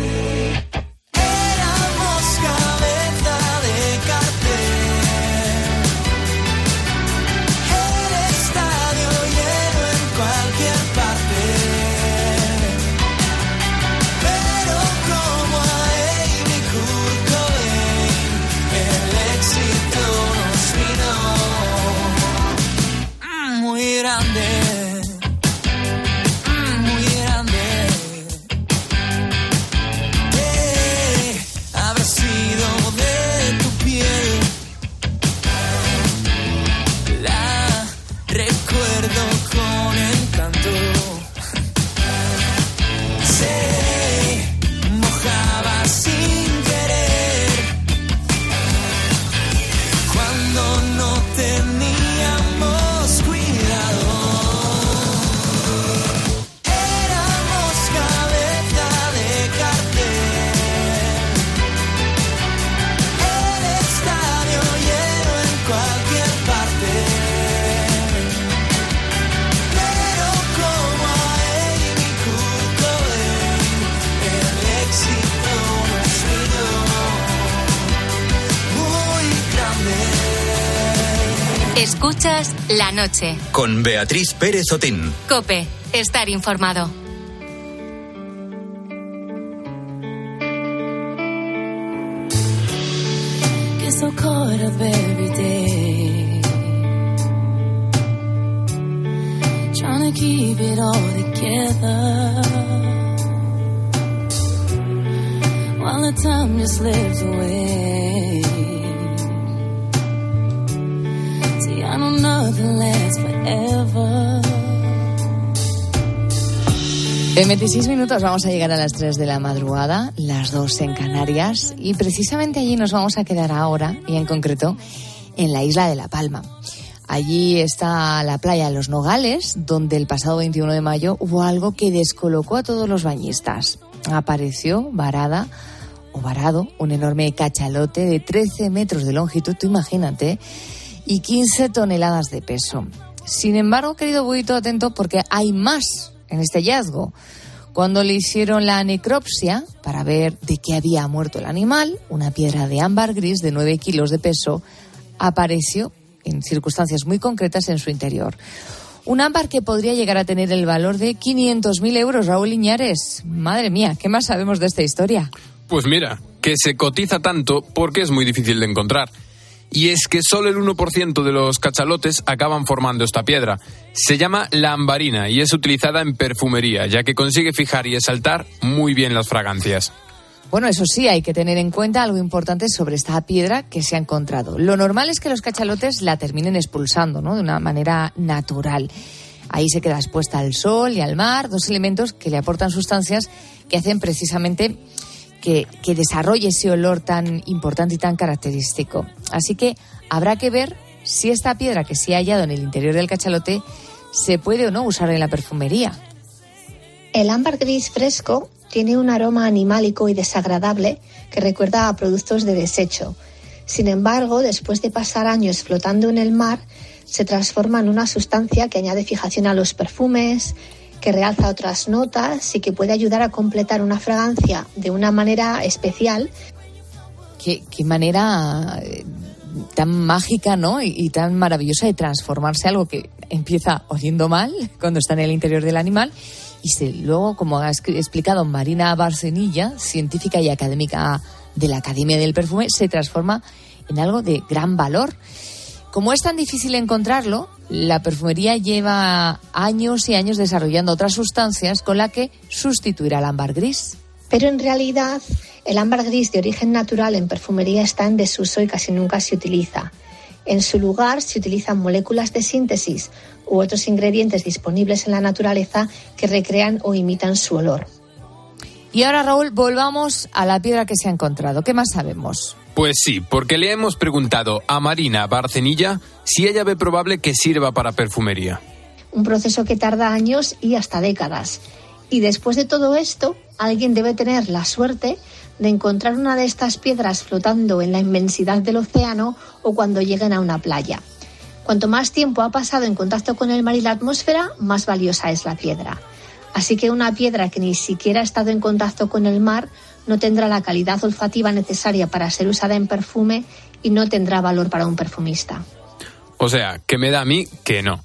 Escuchas la noche. Con Beatriz Pérez Otín. Cope, estar informado. get so caught up every day. Trying to to keep it all together. While the time just slips away. En 26 minutos vamos a llegar a las 3 de la madrugada, las 2 en Canarias, y precisamente allí nos vamos a quedar ahora, y en concreto en la isla de La Palma. Allí está la playa de Los Nogales, donde el pasado 21 de mayo hubo algo que descolocó a todos los bañistas. Apareció varada o varado un enorme cachalote de 13 metros de longitud, tú imagínate, y 15 toneladas de peso. Sin embargo, querido Buito, atento porque hay más en este hallazgo. Cuando le hicieron la necropsia para ver de qué había muerto el animal, una piedra de ámbar gris de 9 kilos de peso apareció en circunstancias muy concretas en su interior. Un ámbar que podría llegar a tener el valor de 500.000 euros, Raúl Iñares. Madre mía, ¿qué más sabemos de esta historia? Pues mira, que se cotiza tanto porque es muy difícil de encontrar. Y es que solo el 1% de los cachalotes acaban formando esta piedra. Se llama lambarina y es utilizada en perfumería, ya que consigue fijar y exaltar muy bien las fragancias. Bueno, eso sí, hay que tener en cuenta algo importante sobre esta piedra que se ha encontrado. Lo normal es que los cachalotes la terminen expulsando, ¿no? De una manera natural. Ahí se queda expuesta al sol y al mar, dos elementos que le aportan sustancias que hacen precisamente que, desarrolle ese olor tan importante y tan característico. Así que habrá que ver si esta piedra que se ha hallado en el interior del cachalote se puede o no usar en la perfumería. El ámbar gris fresco tiene un aroma animálico y desagradable que recuerda a productos de desecho. Sin embargo, después de pasar años flotando en el mar, se transforma en una sustancia que añade fijación a los perfumes, que realza otras notas y que puede ayudar a completar una fragancia de una manera especial. Qué, manera eh, tan mágica, ¿no? Y, y, tan maravillosa de transformarse algo que empieza oliendo mal [laughs] cuando está en el interior del animal y se, luego, como ha explicado Marina Barcenilla, científica y académica de la Academia del Perfume, se transforma en algo de gran valor. Como es tan difícil encontrarlo, la perfumería lleva años y años desarrollando otras sustancias con la que sustituir al ámbar gris. Pero en realidad, el ámbar gris de origen natural en perfumería está en desuso y casi nunca se utiliza. En su lugar se utilizan moléculas de síntesis u otros ingredientes disponibles en la naturaleza que recrean o imitan su olor. Y ahora, Raúl, volvamos a la piedra que se ha encontrado. ¿Qué más sabemos? Pues sí, porque le hemos preguntado a Marina Barcenilla si ella ve probable que sirva para perfumería. Un proceso que tarda años y hasta décadas. Y después de todo esto, alguien debe tener la suerte de encontrar una de estas piedras flotando en la inmensidad del océano o cuando lleguen a una playa. Cuanto más tiempo ha pasado en contacto con el mar y la atmósfera, más valiosa es la piedra. Así que una piedra que ni siquiera ha estado en contacto con el mar no tendrá la calidad olfativa necesaria para ser usada en perfume y no tendrá valor para un perfumista. O sea, que me da a mí que no.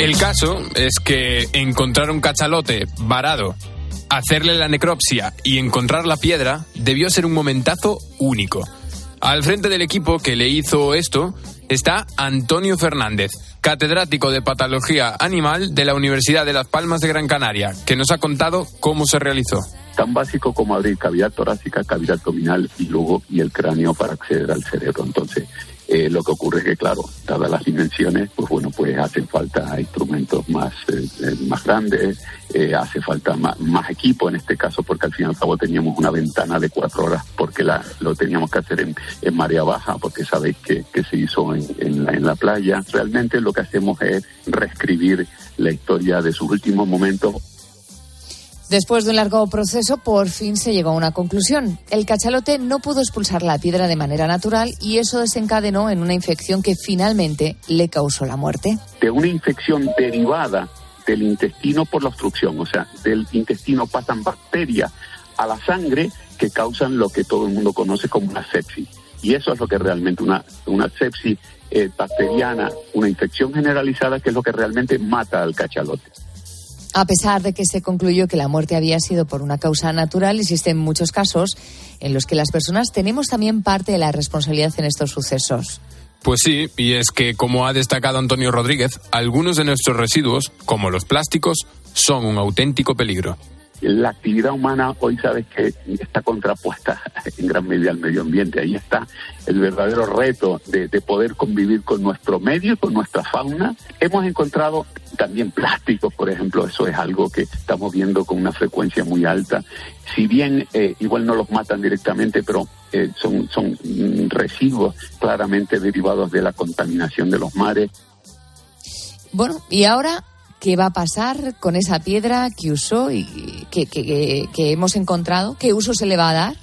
El caso es que encontrar un cachalote varado, hacerle la necropsia y encontrar la piedra debió ser un momentazo único. Al frente del equipo que le hizo esto está Antonio Fernández, catedrático de patología animal de la Universidad de Las Palmas de Gran Canaria, que nos ha contado cómo se realizó. Tan básico como abrir cavidad torácica, cavidad abdominal y luego y el cráneo para acceder al cerebro. Entonces, eh, lo que ocurre es que, claro, dadas las dimensiones, pues bueno, pues hacen falta instrumentos más, eh, eh, más grandes, hace falta más, equipo en este caso, porque al fin y al cabo teníamos una ventana de cuatro horas, porque lo teníamos que hacer en, en marea baja, porque sabéis que, que se hizo en, en la playa. Realmente lo que hacemos es reescribir la historia de sus últimos momentos Después de un largo proceso, por fin se llegó a una conclusión. El cachalote no pudo expulsar la piedra de manera natural y eso desencadenó en una infección que finalmente le causó la muerte. De una infección derivada del intestino por la obstrucción, o sea, del intestino pasan bacterias a la sangre que causan lo que todo el mundo conoce como una sepsis. Y eso es lo que realmente una, una sepsis eh, bacteriana, una infección generalizada, que es lo que realmente mata al cachalote. A pesar de que se concluyó que la muerte había sido por una causa natural, existen muchos casos en los que las personas tenemos también parte de la responsabilidad en estos sucesos. Pues sí, y es que, como ha destacado Antonio Rodríguez, algunos de nuestros residuos, como los plásticos, son un auténtico peligro la actividad humana hoy sabes que está contrapuesta [laughs] en gran medida al medio ambiente. Ahí está el verdadero reto de, poder convivir con nuestro medio, con nuestra fauna. Hemos encontrado también plásticos, por ejemplo, eso es algo que estamos viendo con una frecuencia muy alta. Si bien eh, igual no los matan directamente, pero eh, son, son residuos claramente derivados de la contaminación de los mares. Bueno, y ahora qué va a pasar con esa piedra que usó y que, que, hemos encontrado, qué uso se le va a dar.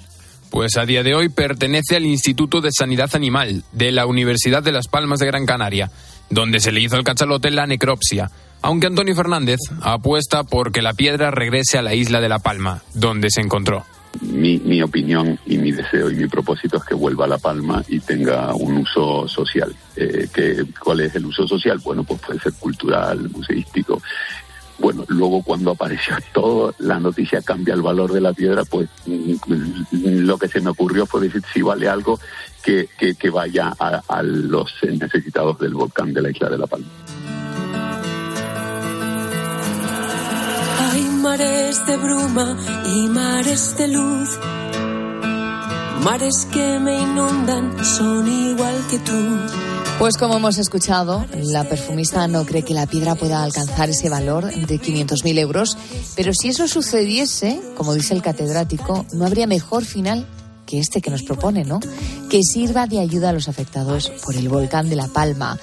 Pues a día de hoy pertenece al Instituto de Sanidad Animal de la Universidad de Las Palmas de Gran Canaria, donde se le hizo al cachalote la necropsia. Aunque Antonio Fernández apuesta por que la piedra regrese a la isla de La Palma, donde se encontró mi, mi opinión y mi deseo y mi propósito es que vuelva a La Palma y tenga un uso social. Eh, que, ¿Cuál es el uso social? Bueno, pues puede ser cultural, museístico. Bueno, luego cuando apareció [laughs] todo, la noticia cambia el valor de la piedra, pues mm, lo que se me ocurrió fue decir si vale algo que, que, vaya a, a los necesitados del volcán de la isla de La Palma. mares de bruma y mares de luz. Mares que me inundan son igual que tú. Pues como hemos escuchado, la perfumista no cree que la piedra pueda alcanzar ese valor de 500.000 euros, pero si eso sucediese, como dice el catedrático, no habría mejor final que este que nos propone, ¿no? Que sirva de ayuda a los afectados por el volcán de La Palma.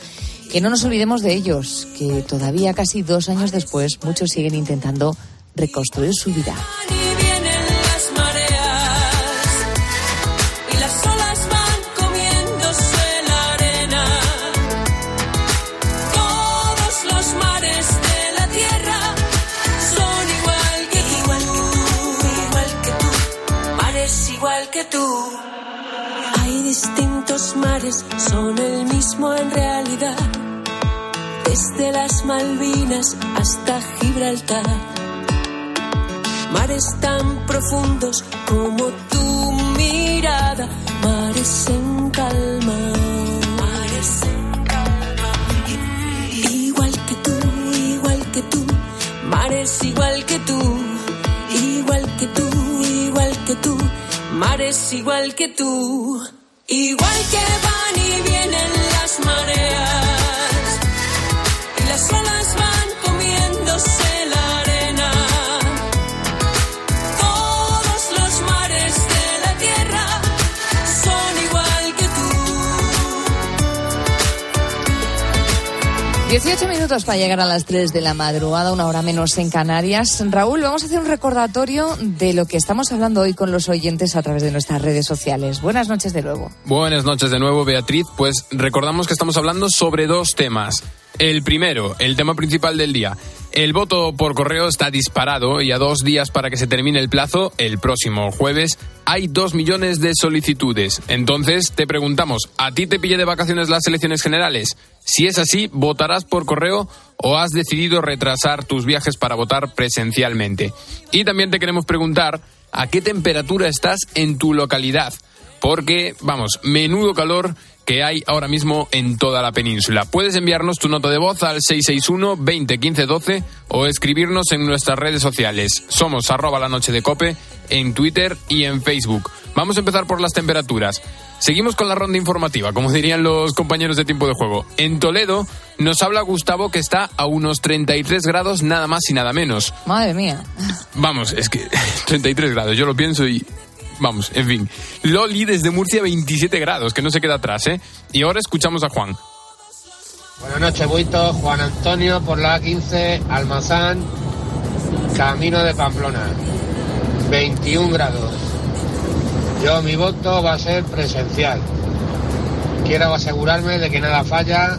Que no nos olvidemos de ellos, que todavía casi dos años después muchos siguen intentando reconstruir su vida. Son el mismo en realidad. Desde las Malvinas hasta Gibraltar mares tan profundos como tu mirada, mares en calma. Mares en calma. Igual que tú, igual que tú, mares igual que tú, igual que tú, igual que tú, mares igual que tú, igual que van 18 minutos para llegar a las 3 de la madrugada, una hora menos en Canarias. Raúl, vamos a hacer un recordatorio de lo que estamos hablando hoy con los oyentes a través de nuestras redes sociales. Buenas noches de nuevo. Buenas noches de nuevo, Beatriz. Pues recordamos que estamos hablando sobre dos temas. El primero, el tema principal del día. El voto por correo está disparado y a dos días para que se termine el plazo, el próximo jueves, hay dos millones de solicitudes. Entonces, te preguntamos, ¿a ti te pille de vacaciones las elecciones generales? Si es así, ¿votarás por correo o has decidido retrasar tus viajes para votar presencialmente? Y también te queremos preguntar, ¿a qué temperatura estás en tu localidad? Porque, vamos, menudo calor que hay ahora mismo en toda la península. Puedes enviarnos tu nota de voz al 661 20 15 12 o escribirnos en nuestras redes sociales. Somos arroba la noche de cope en Twitter y en Facebook. Vamos a empezar por las temperaturas. Seguimos con la ronda informativa, como dirían los compañeros de tiempo de juego. En Toledo nos habla Gustavo que está a unos 33 grados nada más y nada menos. Madre mía. Vamos, es que [laughs] 33 grados, yo lo pienso y Vamos, en fin. Loli desde Murcia 27 grados, que no se queda atrás, ¿eh? Y ahora escuchamos a Juan. Buenas noches, Buito. Juan Antonio por la 15, Almazán, camino de Pamplona. 21 grados. Yo, mi voto va a ser presencial. Quiero asegurarme de que nada falla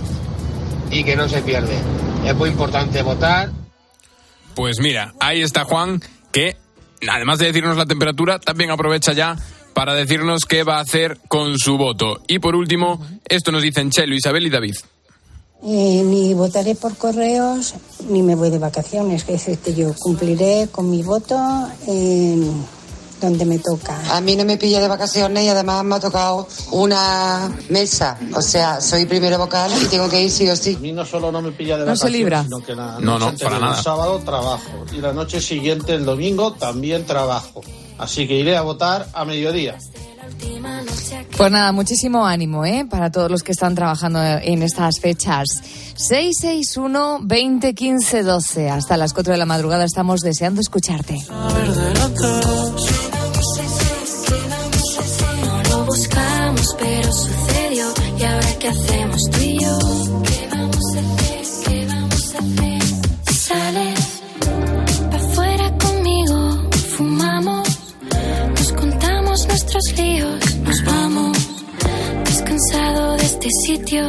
y que no se pierde. Es muy importante votar. Pues mira, ahí está Juan, que además de decirnos la temperatura, también aprovecha ya para decirnos qué va a hacer con su voto. Y por último, esto nos dicen Chelo, Isabel y David. Eh, ni votaré por correos ni me voy de vacaciones. Es decir, que yo cumpliré con mi voto en donde me toca. A mí no me pilla de vacaciones y además me ha tocado una mesa. O sea, soy primero vocal y tengo que ir sí o sí. A mí no solo no me pilla de No se vacaciones, libra. sino que la No, no, para nada. El sábado trabajo y la noche siguiente, el domingo, también trabajo. Así que iré a votar a mediodía. Pues nada, muchísimo ánimo, ¿eh? Para todos los que están trabajando en estas fechas. 661 20 15 12. Hasta las 4 de la madrugada estamos deseando escucharte. No lo buscamos, pero sucedió. ¿Y ahora qué hacemos tú y yo? Sitio,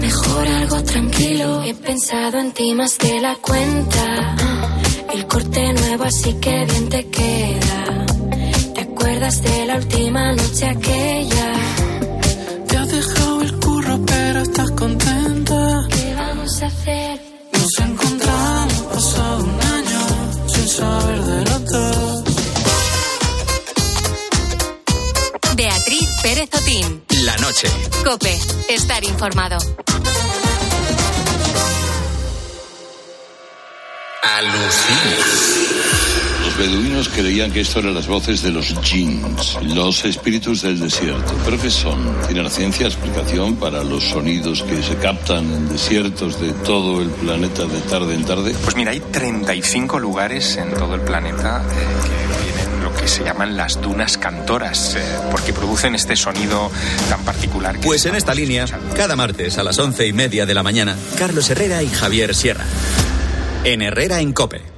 mejor algo tranquilo. He pensado en ti más de la cuenta. El corte nuevo, así que bien te queda. ¿Te acuerdas de la última noche aquella? Te has dejado el curro, pero estás contenta. ¿Qué vamos a hacer? Nos encontramos pasado un año sin saber de dos. Beatriz Pérez Otín. Noche. Cope. Estar informado. Los beduinos creían que esto eran las voces de los jinns, los espíritus del desierto. ¿Pero qué son? ¿Tiene la ciencia explicación para los sonidos que se captan en desiertos de todo el planeta de tarde en tarde? Pues mira, hay 35 lugares en todo el planeta eh, que que se llaman las dunas cantoras, eh, porque producen este sonido tan particular. Que Pues en esta línea, cada martes a las once y media de la mañana, Carlos Herrera y Javier Sierra. En Herrera en Cope.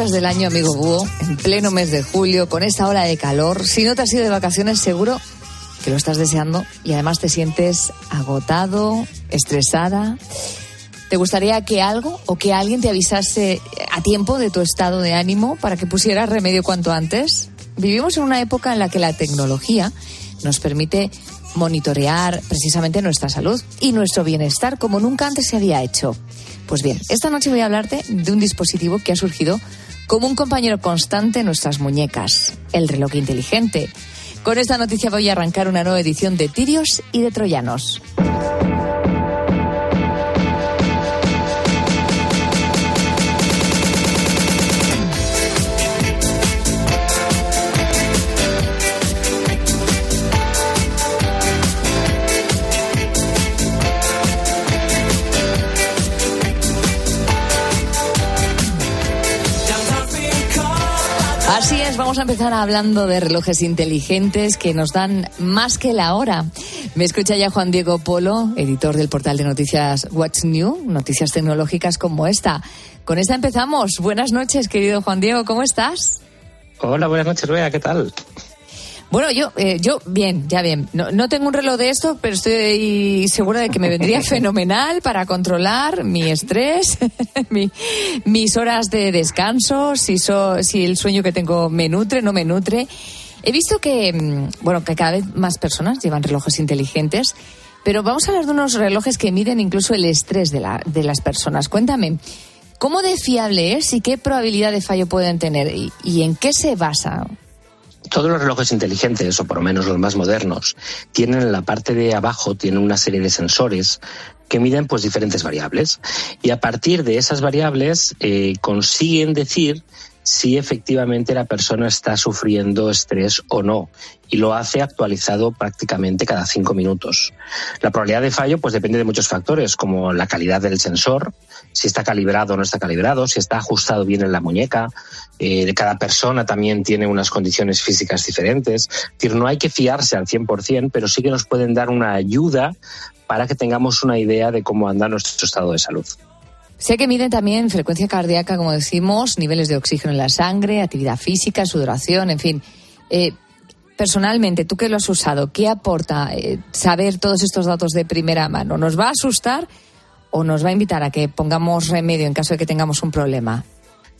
Alturas del año, amigo Búho, en pleno mes de julio, con esta ola de calor, si no te has ido de vacaciones, seguro que lo estás deseando y además te sientes agotado, estresada. ¿Te gustaría que algo o que alguien te avisase a tiempo de tu estado de ánimo para que pusieras remedio cuanto antes? Vivimos en una época en la que la tecnología nos permite monitorear precisamente nuestra salud y nuestro bienestar como nunca antes se había hecho. Pues bien, esta noche voy a hablarte de un dispositivo que ha surgido como un compañero constante en nuestras muñecas, el reloj inteligente. Con esta noticia voy a arrancar una nueva edición de Tirios y de Troyanos. Vamos a empezar hablando de relojes inteligentes que nos dan más que la hora. Me escucha ya Juan Diego Polo, editor del portal de noticias What's New, noticias tecnológicas como esta. Con esta empezamos. Buenas noches, querido Juan Diego, ¿cómo estás? Hola, buenas noches, Bea, ¿qué tal? Bueno, yo, eh, yo bien, ya bien. No, no tengo un reloj de esto, pero estoy segura de que me vendría [laughs] fenomenal para controlar mi estrés, [laughs] mi- mis horas de descanso, si, so- si el sueño que tengo me nutre, no me nutre. He visto que, mm, bueno, que cada vez más personas llevan relojes inteligentes, pero vamos a hablar de unos relojes que miden incluso el estrés de, la- de las personas. Cuéntame, ¿cómo de fiable es y qué probabilidad de fallo pueden tener y, y en qué se basa? Todos los relojes inteligentes, o por lo menos los más modernos, tienen en la parte de abajo tienen una serie de sensores que miden pues diferentes variables y a partir de esas variables eh, consiguen decir si efectivamente la persona está sufriendo estrés o no y lo hace actualizado prácticamente cada cinco minutos. La probabilidad de fallo pues depende de muchos factores como la calidad del sensor, si está calibrado o no está calibrado, si está ajustado bien en la muñeca. Eh, cada persona también tiene unas condiciones físicas diferentes. Es decir, no hay que fiarse al 100%, pero sí que nos pueden dar una ayuda para que tengamos una idea de cómo anda nuestro estado de salud. Sé que miden también frecuencia cardíaca, como decimos, niveles de oxígeno en la sangre, actividad física, sudoración, en fin. Eh, personalmente, tú que lo has usado, ¿qué aporta eh, saber todos estos datos de primera mano? ¿Nos va a asustar o nos va a invitar a que pongamos remedio en caso de que tengamos un problema?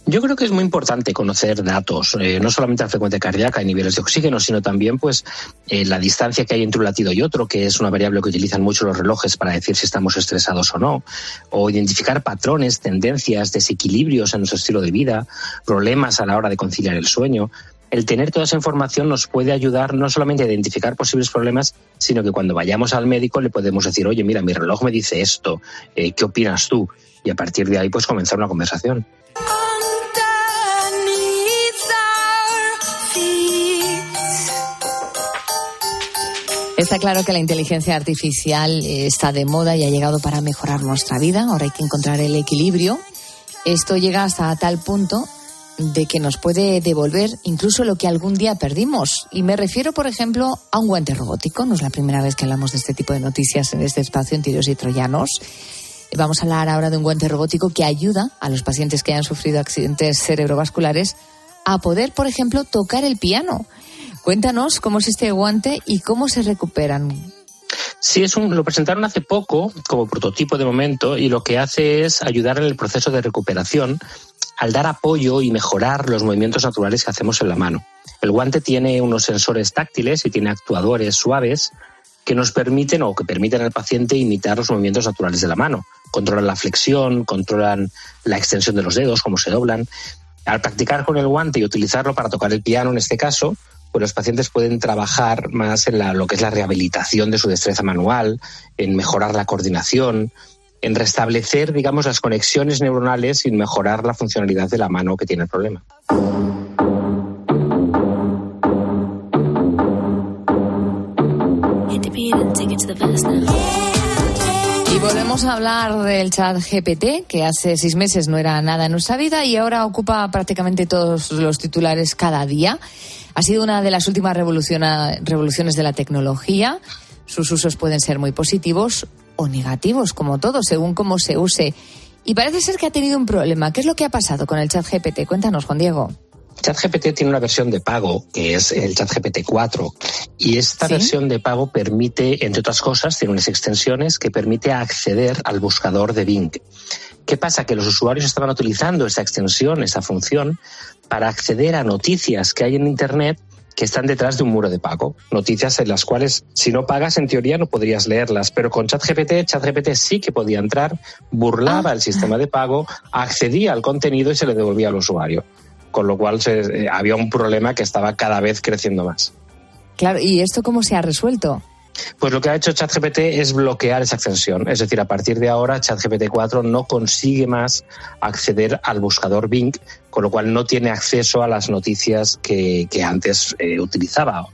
Yo creo que es muy importante conocer datos, eh, no solamente la frecuencia cardíaca y niveles de oxígeno, sino también pues eh, la distancia que hay entre un latido y otro, que es una variable que utilizan mucho los relojes para decir si estamos estresados o no, o identificar patrones, tendencias, desequilibrios en nuestro estilo de vida, problemas a la hora de conciliar el sueño. El tener toda esa información nos puede ayudar no solamente a identificar posibles problemas, sino que cuando vayamos al médico le podemos decir, oye, mira, mi reloj me dice esto, eh, ¿qué opinas tú? Y a partir de ahí, pues comenzar una conversación. Está claro que la inteligencia artificial eh, está de moda y ha llegado para mejorar nuestra vida. Ahora hay que encontrar el equilibrio. Esto llega hasta tal punto de que nos puede devolver incluso lo que algún día perdimos. Y me refiero, por ejemplo, a un guante robótico. No es la primera vez que hablamos de este tipo de noticias en este espacio en Tiros y Troyanos. Vamos a hablar ahora de un guante robótico que ayuda a los pacientes que hayan sufrido accidentes cerebrovasculares a poder, por ejemplo, tocar el piano. Cuéntanos cómo es este guante y cómo se recuperan. Sí, es un, lo presentaron hace poco como prototipo de momento y lo que hace es ayudar en el proceso de recuperación al dar apoyo y mejorar los movimientos naturales que hacemos en la mano. El guante tiene unos sensores táctiles y tiene actuadores suaves que nos permiten o que permiten al paciente imitar los movimientos naturales de la mano. Controlan la flexión, controlan la extensión de los dedos, cómo se doblan. Al practicar con el guante y utilizarlo para tocar el piano en este caso, pues los pacientes pueden trabajar más en lo que es la rehabilitación de su destreza manual, en mejorar la coordinación, en restablecer, digamos, las conexiones neuronales y mejorar la funcionalidad de la mano que tiene el problema. Y volvemos a hablar del chat GPT, que hace seis meses no era nada en nuestra vida y ahora ocupa prácticamente todos los titulares cada día. Ha sido una de las últimas revoluciones de la tecnología. Sus usos pueden ser muy positivos o negativos, como todo, según cómo se use. Y parece ser que ha tenido un problema. ¿Qué es lo que ha pasado con el chat GPT? Cuéntanos, Juan Diego. ChatGPT tiene una versión de pago que es el ChatGPT 4 y esta versión de pago permite, entre otras cosas, tiene unas extensiones que permite acceder al buscador de Bing. ¿Qué pasa? Que los usuarios estaban utilizando esta extensión, esta función, para acceder a noticias que hay en Internet que están detrás de un muro de pago. Noticias en las cuales, si no pagas, en teoría no podrías leerlas. Pero con ChatGPT, ChatGPT sí que podía entrar, burlaba el sistema de pago, accedía al contenido y se le devolvía al usuario con lo cual se, eh, había un problema que estaba cada vez creciendo más. Claro, ¿y esto cómo se ha resuelto? Pues lo que ha hecho ChatGPT es bloquear esa extensión. Es decir, a partir de ahora ChatGPT 4 no consigue más acceder al buscador Bing, con lo cual no tiene acceso a las noticias que, antes eh, utilizaba.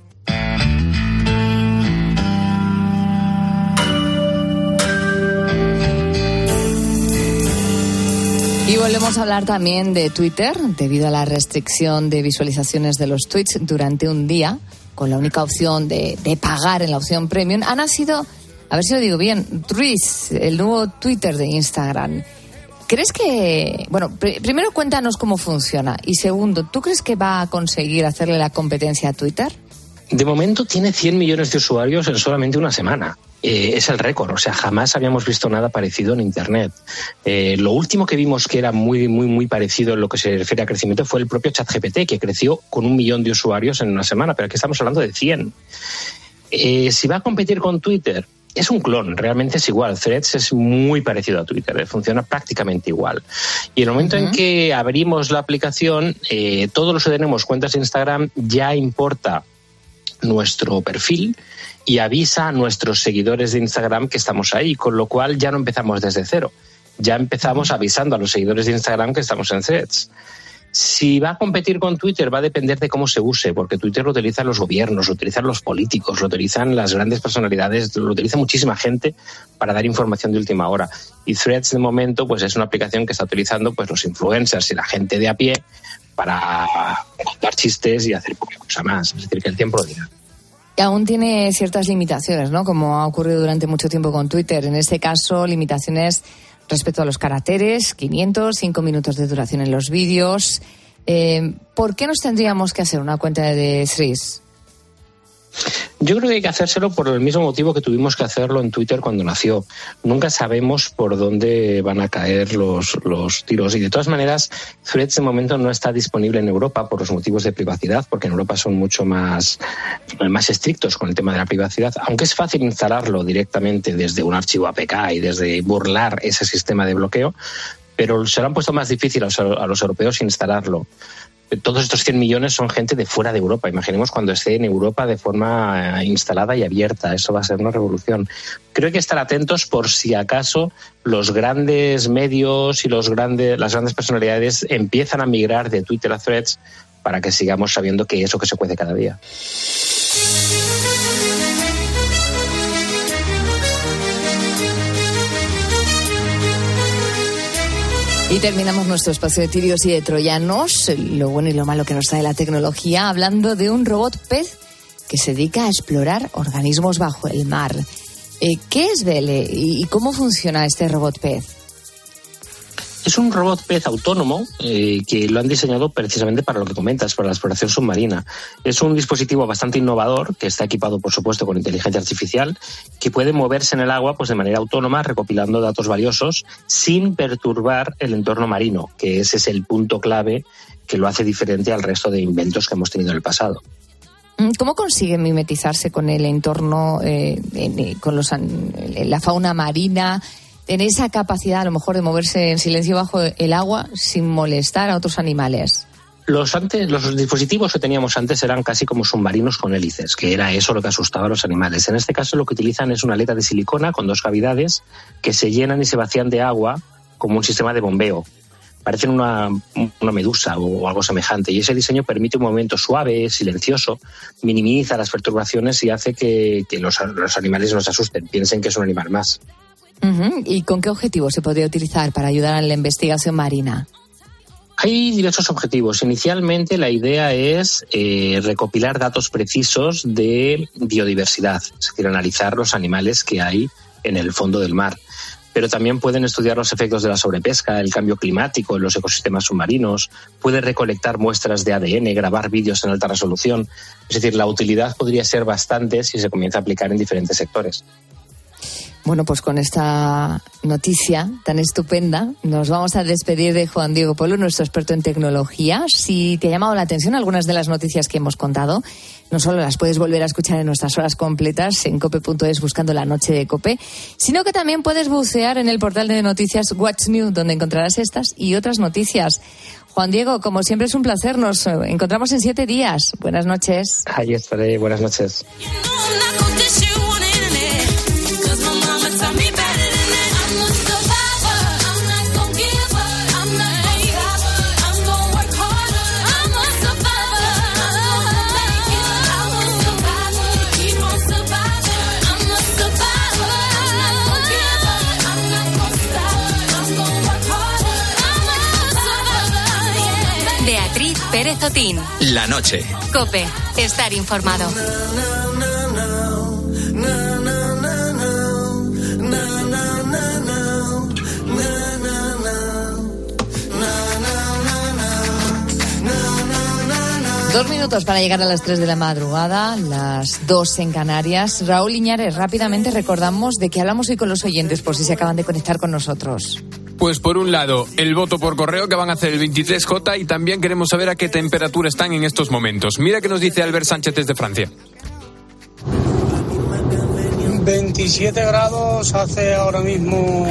Y volvemos a hablar también de Twitter, debido a la restricción de visualizaciones de los tweets durante un día, con la única opción de, pagar en la opción premium, ha nacido, a ver si lo digo bien, Truiz, el nuevo Twitter de Instagram. ¿Crees que, bueno, primero cuéntanos cómo funciona y segundo, ¿tú crees que va a conseguir hacerle la competencia a Twitter? De momento tiene 100 millones de usuarios en solamente una semana. Eh, es el récord. O sea, jamás habíamos visto nada parecido en Internet. Eh, lo último que vimos que era muy, muy, muy parecido en lo que se refiere a crecimiento fue el propio ChatGPT, que creció con un millón de usuarios en una semana, pero aquí estamos hablando de 100. Eh, si va a competir con Twitter, es un clon, realmente es igual. Threads es muy parecido a Twitter, funciona prácticamente igual. Y en el momento en que abrimos la aplicación, todos los que tenemos cuentas de Instagram ya importa nuestro perfil y avisa a nuestros seguidores de Instagram que estamos ahí, con lo cual ya no empezamos desde cero. Ya empezamos avisando a los seguidores de Instagram que estamos en threads. Si va a competir con Twitter va a depender de cómo se use, porque Twitter lo utilizan los gobiernos, lo utilizan los políticos, lo utilizan las grandes personalidades, lo utiliza muchísima gente para dar información de última hora. Y Threads de momento pues es una aplicación que está utilizando pues los influencers y la gente de a pie para contar chistes y hacer poca cosa más. Es decir, que el tiempo lo dirá. Aún tiene ciertas limitaciones, ¿no? Como ha ocurrido durante mucho tiempo con Twitter. En este caso, limitaciones respecto a los caracteres, 500, 5 minutos de duración en los vídeos. Eh, ¿Por qué nos tendríamos que hacer una cuenta de Threes? Yo creo que hay que hacérselo por el mismo motivo que tuvimos que hacerlo en Twitter cuando nació. Nunca sabemos por dónde van a caer los, los tiros. Y de todas maneras, Threads de momento no está disponible en Europa por los motivos de privacidad, porque en Europa son mucho más, más estrictos con el tema de la privacidad. Aunque es fácil instalarlo directamente desde un archivo APK y desde burlar ese sistema de bloqueo, pero se lo han puesto más difícil a los, a los europeos instalarlo todos estos 100 millones son gente de fuera de Europa. Imaginemos cuando esté en Europa de forma eh, instalada y abierta. Eso va a ser una revolución. Creo que estar atentos por si acaso los grandes medios y los grandes, las grandes personalidades empiezan a migrar de Twitter a Threads para que sigamos sabiendo que eso que se cuece cada día. Y terminamos nuestro espacio de tirios y de troyanos, lo bueno y lo malo que nos trae la tecnología, hablando de un robot pez que se dedica a explorar organismos bajo el mar. Eh, ¿Qué es Vele y cómo funciona este robot pez? Es un robot pez autónomo eh, que lo han diseñado precisamente para lo que comentas, para la exploración submarina. Es un dispositivo bastante innovador que está equipado, por supuesto, con inteligencia artificial, que puede moverse en el agua pues, de manera autónoma, recopilando datos valiosos sin perturbar el entorno marino, que ese es el punto clave que lo hace diferente al resto de inventos que hemos tenido en el pasado. Mm, ¿Cómo consigue mimetizarse con el entorno, eh, con los, la fauna marina? Tener esa capacidad a lo mejor de moverse en silencio bajo el agua sin molestar a otros animales. Los, antes, los dispositivos que teníamos antes eran casi como submarinos con hélices, que era eso lo que asustaba a los animales. En este caso lo que utilizan es una aleta de silicona con dos cavidades que se llenan y se vacían de agua como un sistema de bombeo. Parecen una, medusa o algo semejante. Y ese diseño permite un movimiento suave, silencioso, minimiza las perturbaciones y hace que, que los, los animales no se asusten, piensen que es un animal más. ¿Y con qué objetivo se podría utilizar para ayudar en la investigación marina? Hay diversos objetivos. Inicialmente la idea es eh, recopilar datos precisos de biodiversidad, es decir, analizar los animales que hay en el fondo del mar. Pero también pueden estudiar los efectos de la sobrepesca, el cambio climático los ecosistemas submarinos, puede recolectar muestras de ADN, grabar vídeos en alta resolución. Es decir, la utilidad podría ser bastante si se comienza a aplicar en diferentes sectores. Bueno, pues con esta noticia tan estupenda nos vamos a despedir de Juan Diego Polo, nuestro experto en tecnología. Si te ha llamado la atención algunas de las noticias que hemos contado, no solo las puedes volver a escuchar en nuestras horas completas en cope.es buscando la noche de cope, sino que también puedes bucear en el portal de noticias Watch New, donde encontrarás estas y otras noticias. Juan Diego, como siempre es un placer, nos encontramos en siete días. Buenas noches. Ahí estaré, buenas noches. Pérez Otín. La noche. Cope. Estar informado. Dos minutos para llegar a las tres de la madrugada, las dos en Canarias. Raúl Iñares, rápidamente recordamos de qué hablamos hoy con los oyentes por si se acaban de conectar con nosotros. Pues por un lado, el voto por correo que van a hacer el 23J y también queremos saber a qué temperatura están en estos momentos. Mira qué nos dice Albert Sánchez desde Francia. 27 grados hace ahora mismo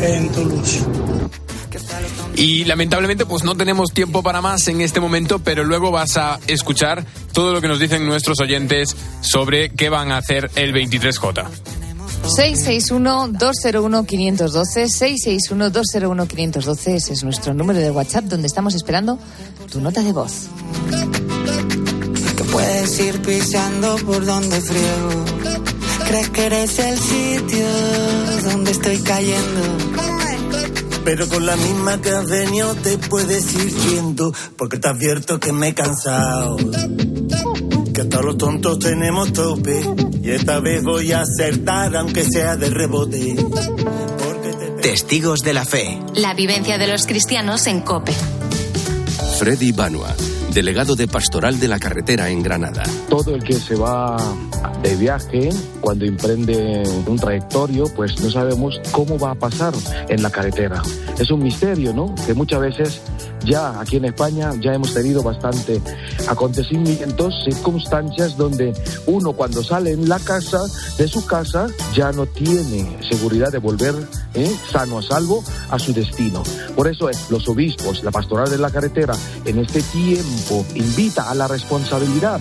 en Toulouse. Y lamentablemente pues no tenemos tiempo para más en este momento, pero luego vas a escuchar todo lo que nos dicen nuestros oyentes sobre qué van a hacer el 23J. 661-201-512, 661-201-512, ese es nuestro número de WhatsApp donde estamos esperando tu nota de voz. Que puedes ir pisando por donde friego. Crees que eres el sitio donde estoy cayendo. Pero con la misma que has venido te puedes ir yendo, porque te advierto que me he cansado. Que hasta los tontos tenemos tope, y esta vez voy a acertar aunque sea de rebote. Testigos de la fe. La vivencia de los cristianos en Cope. Freddy Banua, delegado de Pastoral de la Carretera en Granada. Todo el que se va de viaje, cuando emprende un trayectorio, pues no sabemos cómo va a pasar en la carretera. Es un misterio, ¿no? Que muchas veces ya aquí en España ya hemos tenido bastante acontecimientos, circunstancias donde uno cuando sale en la casa, de su casa, ya no tiene seguridad de volver ¿eh? sano a salvo a su destino. Por eso los obispos, la pastoral de la carretera, en este tiempo invita a la responsabilidad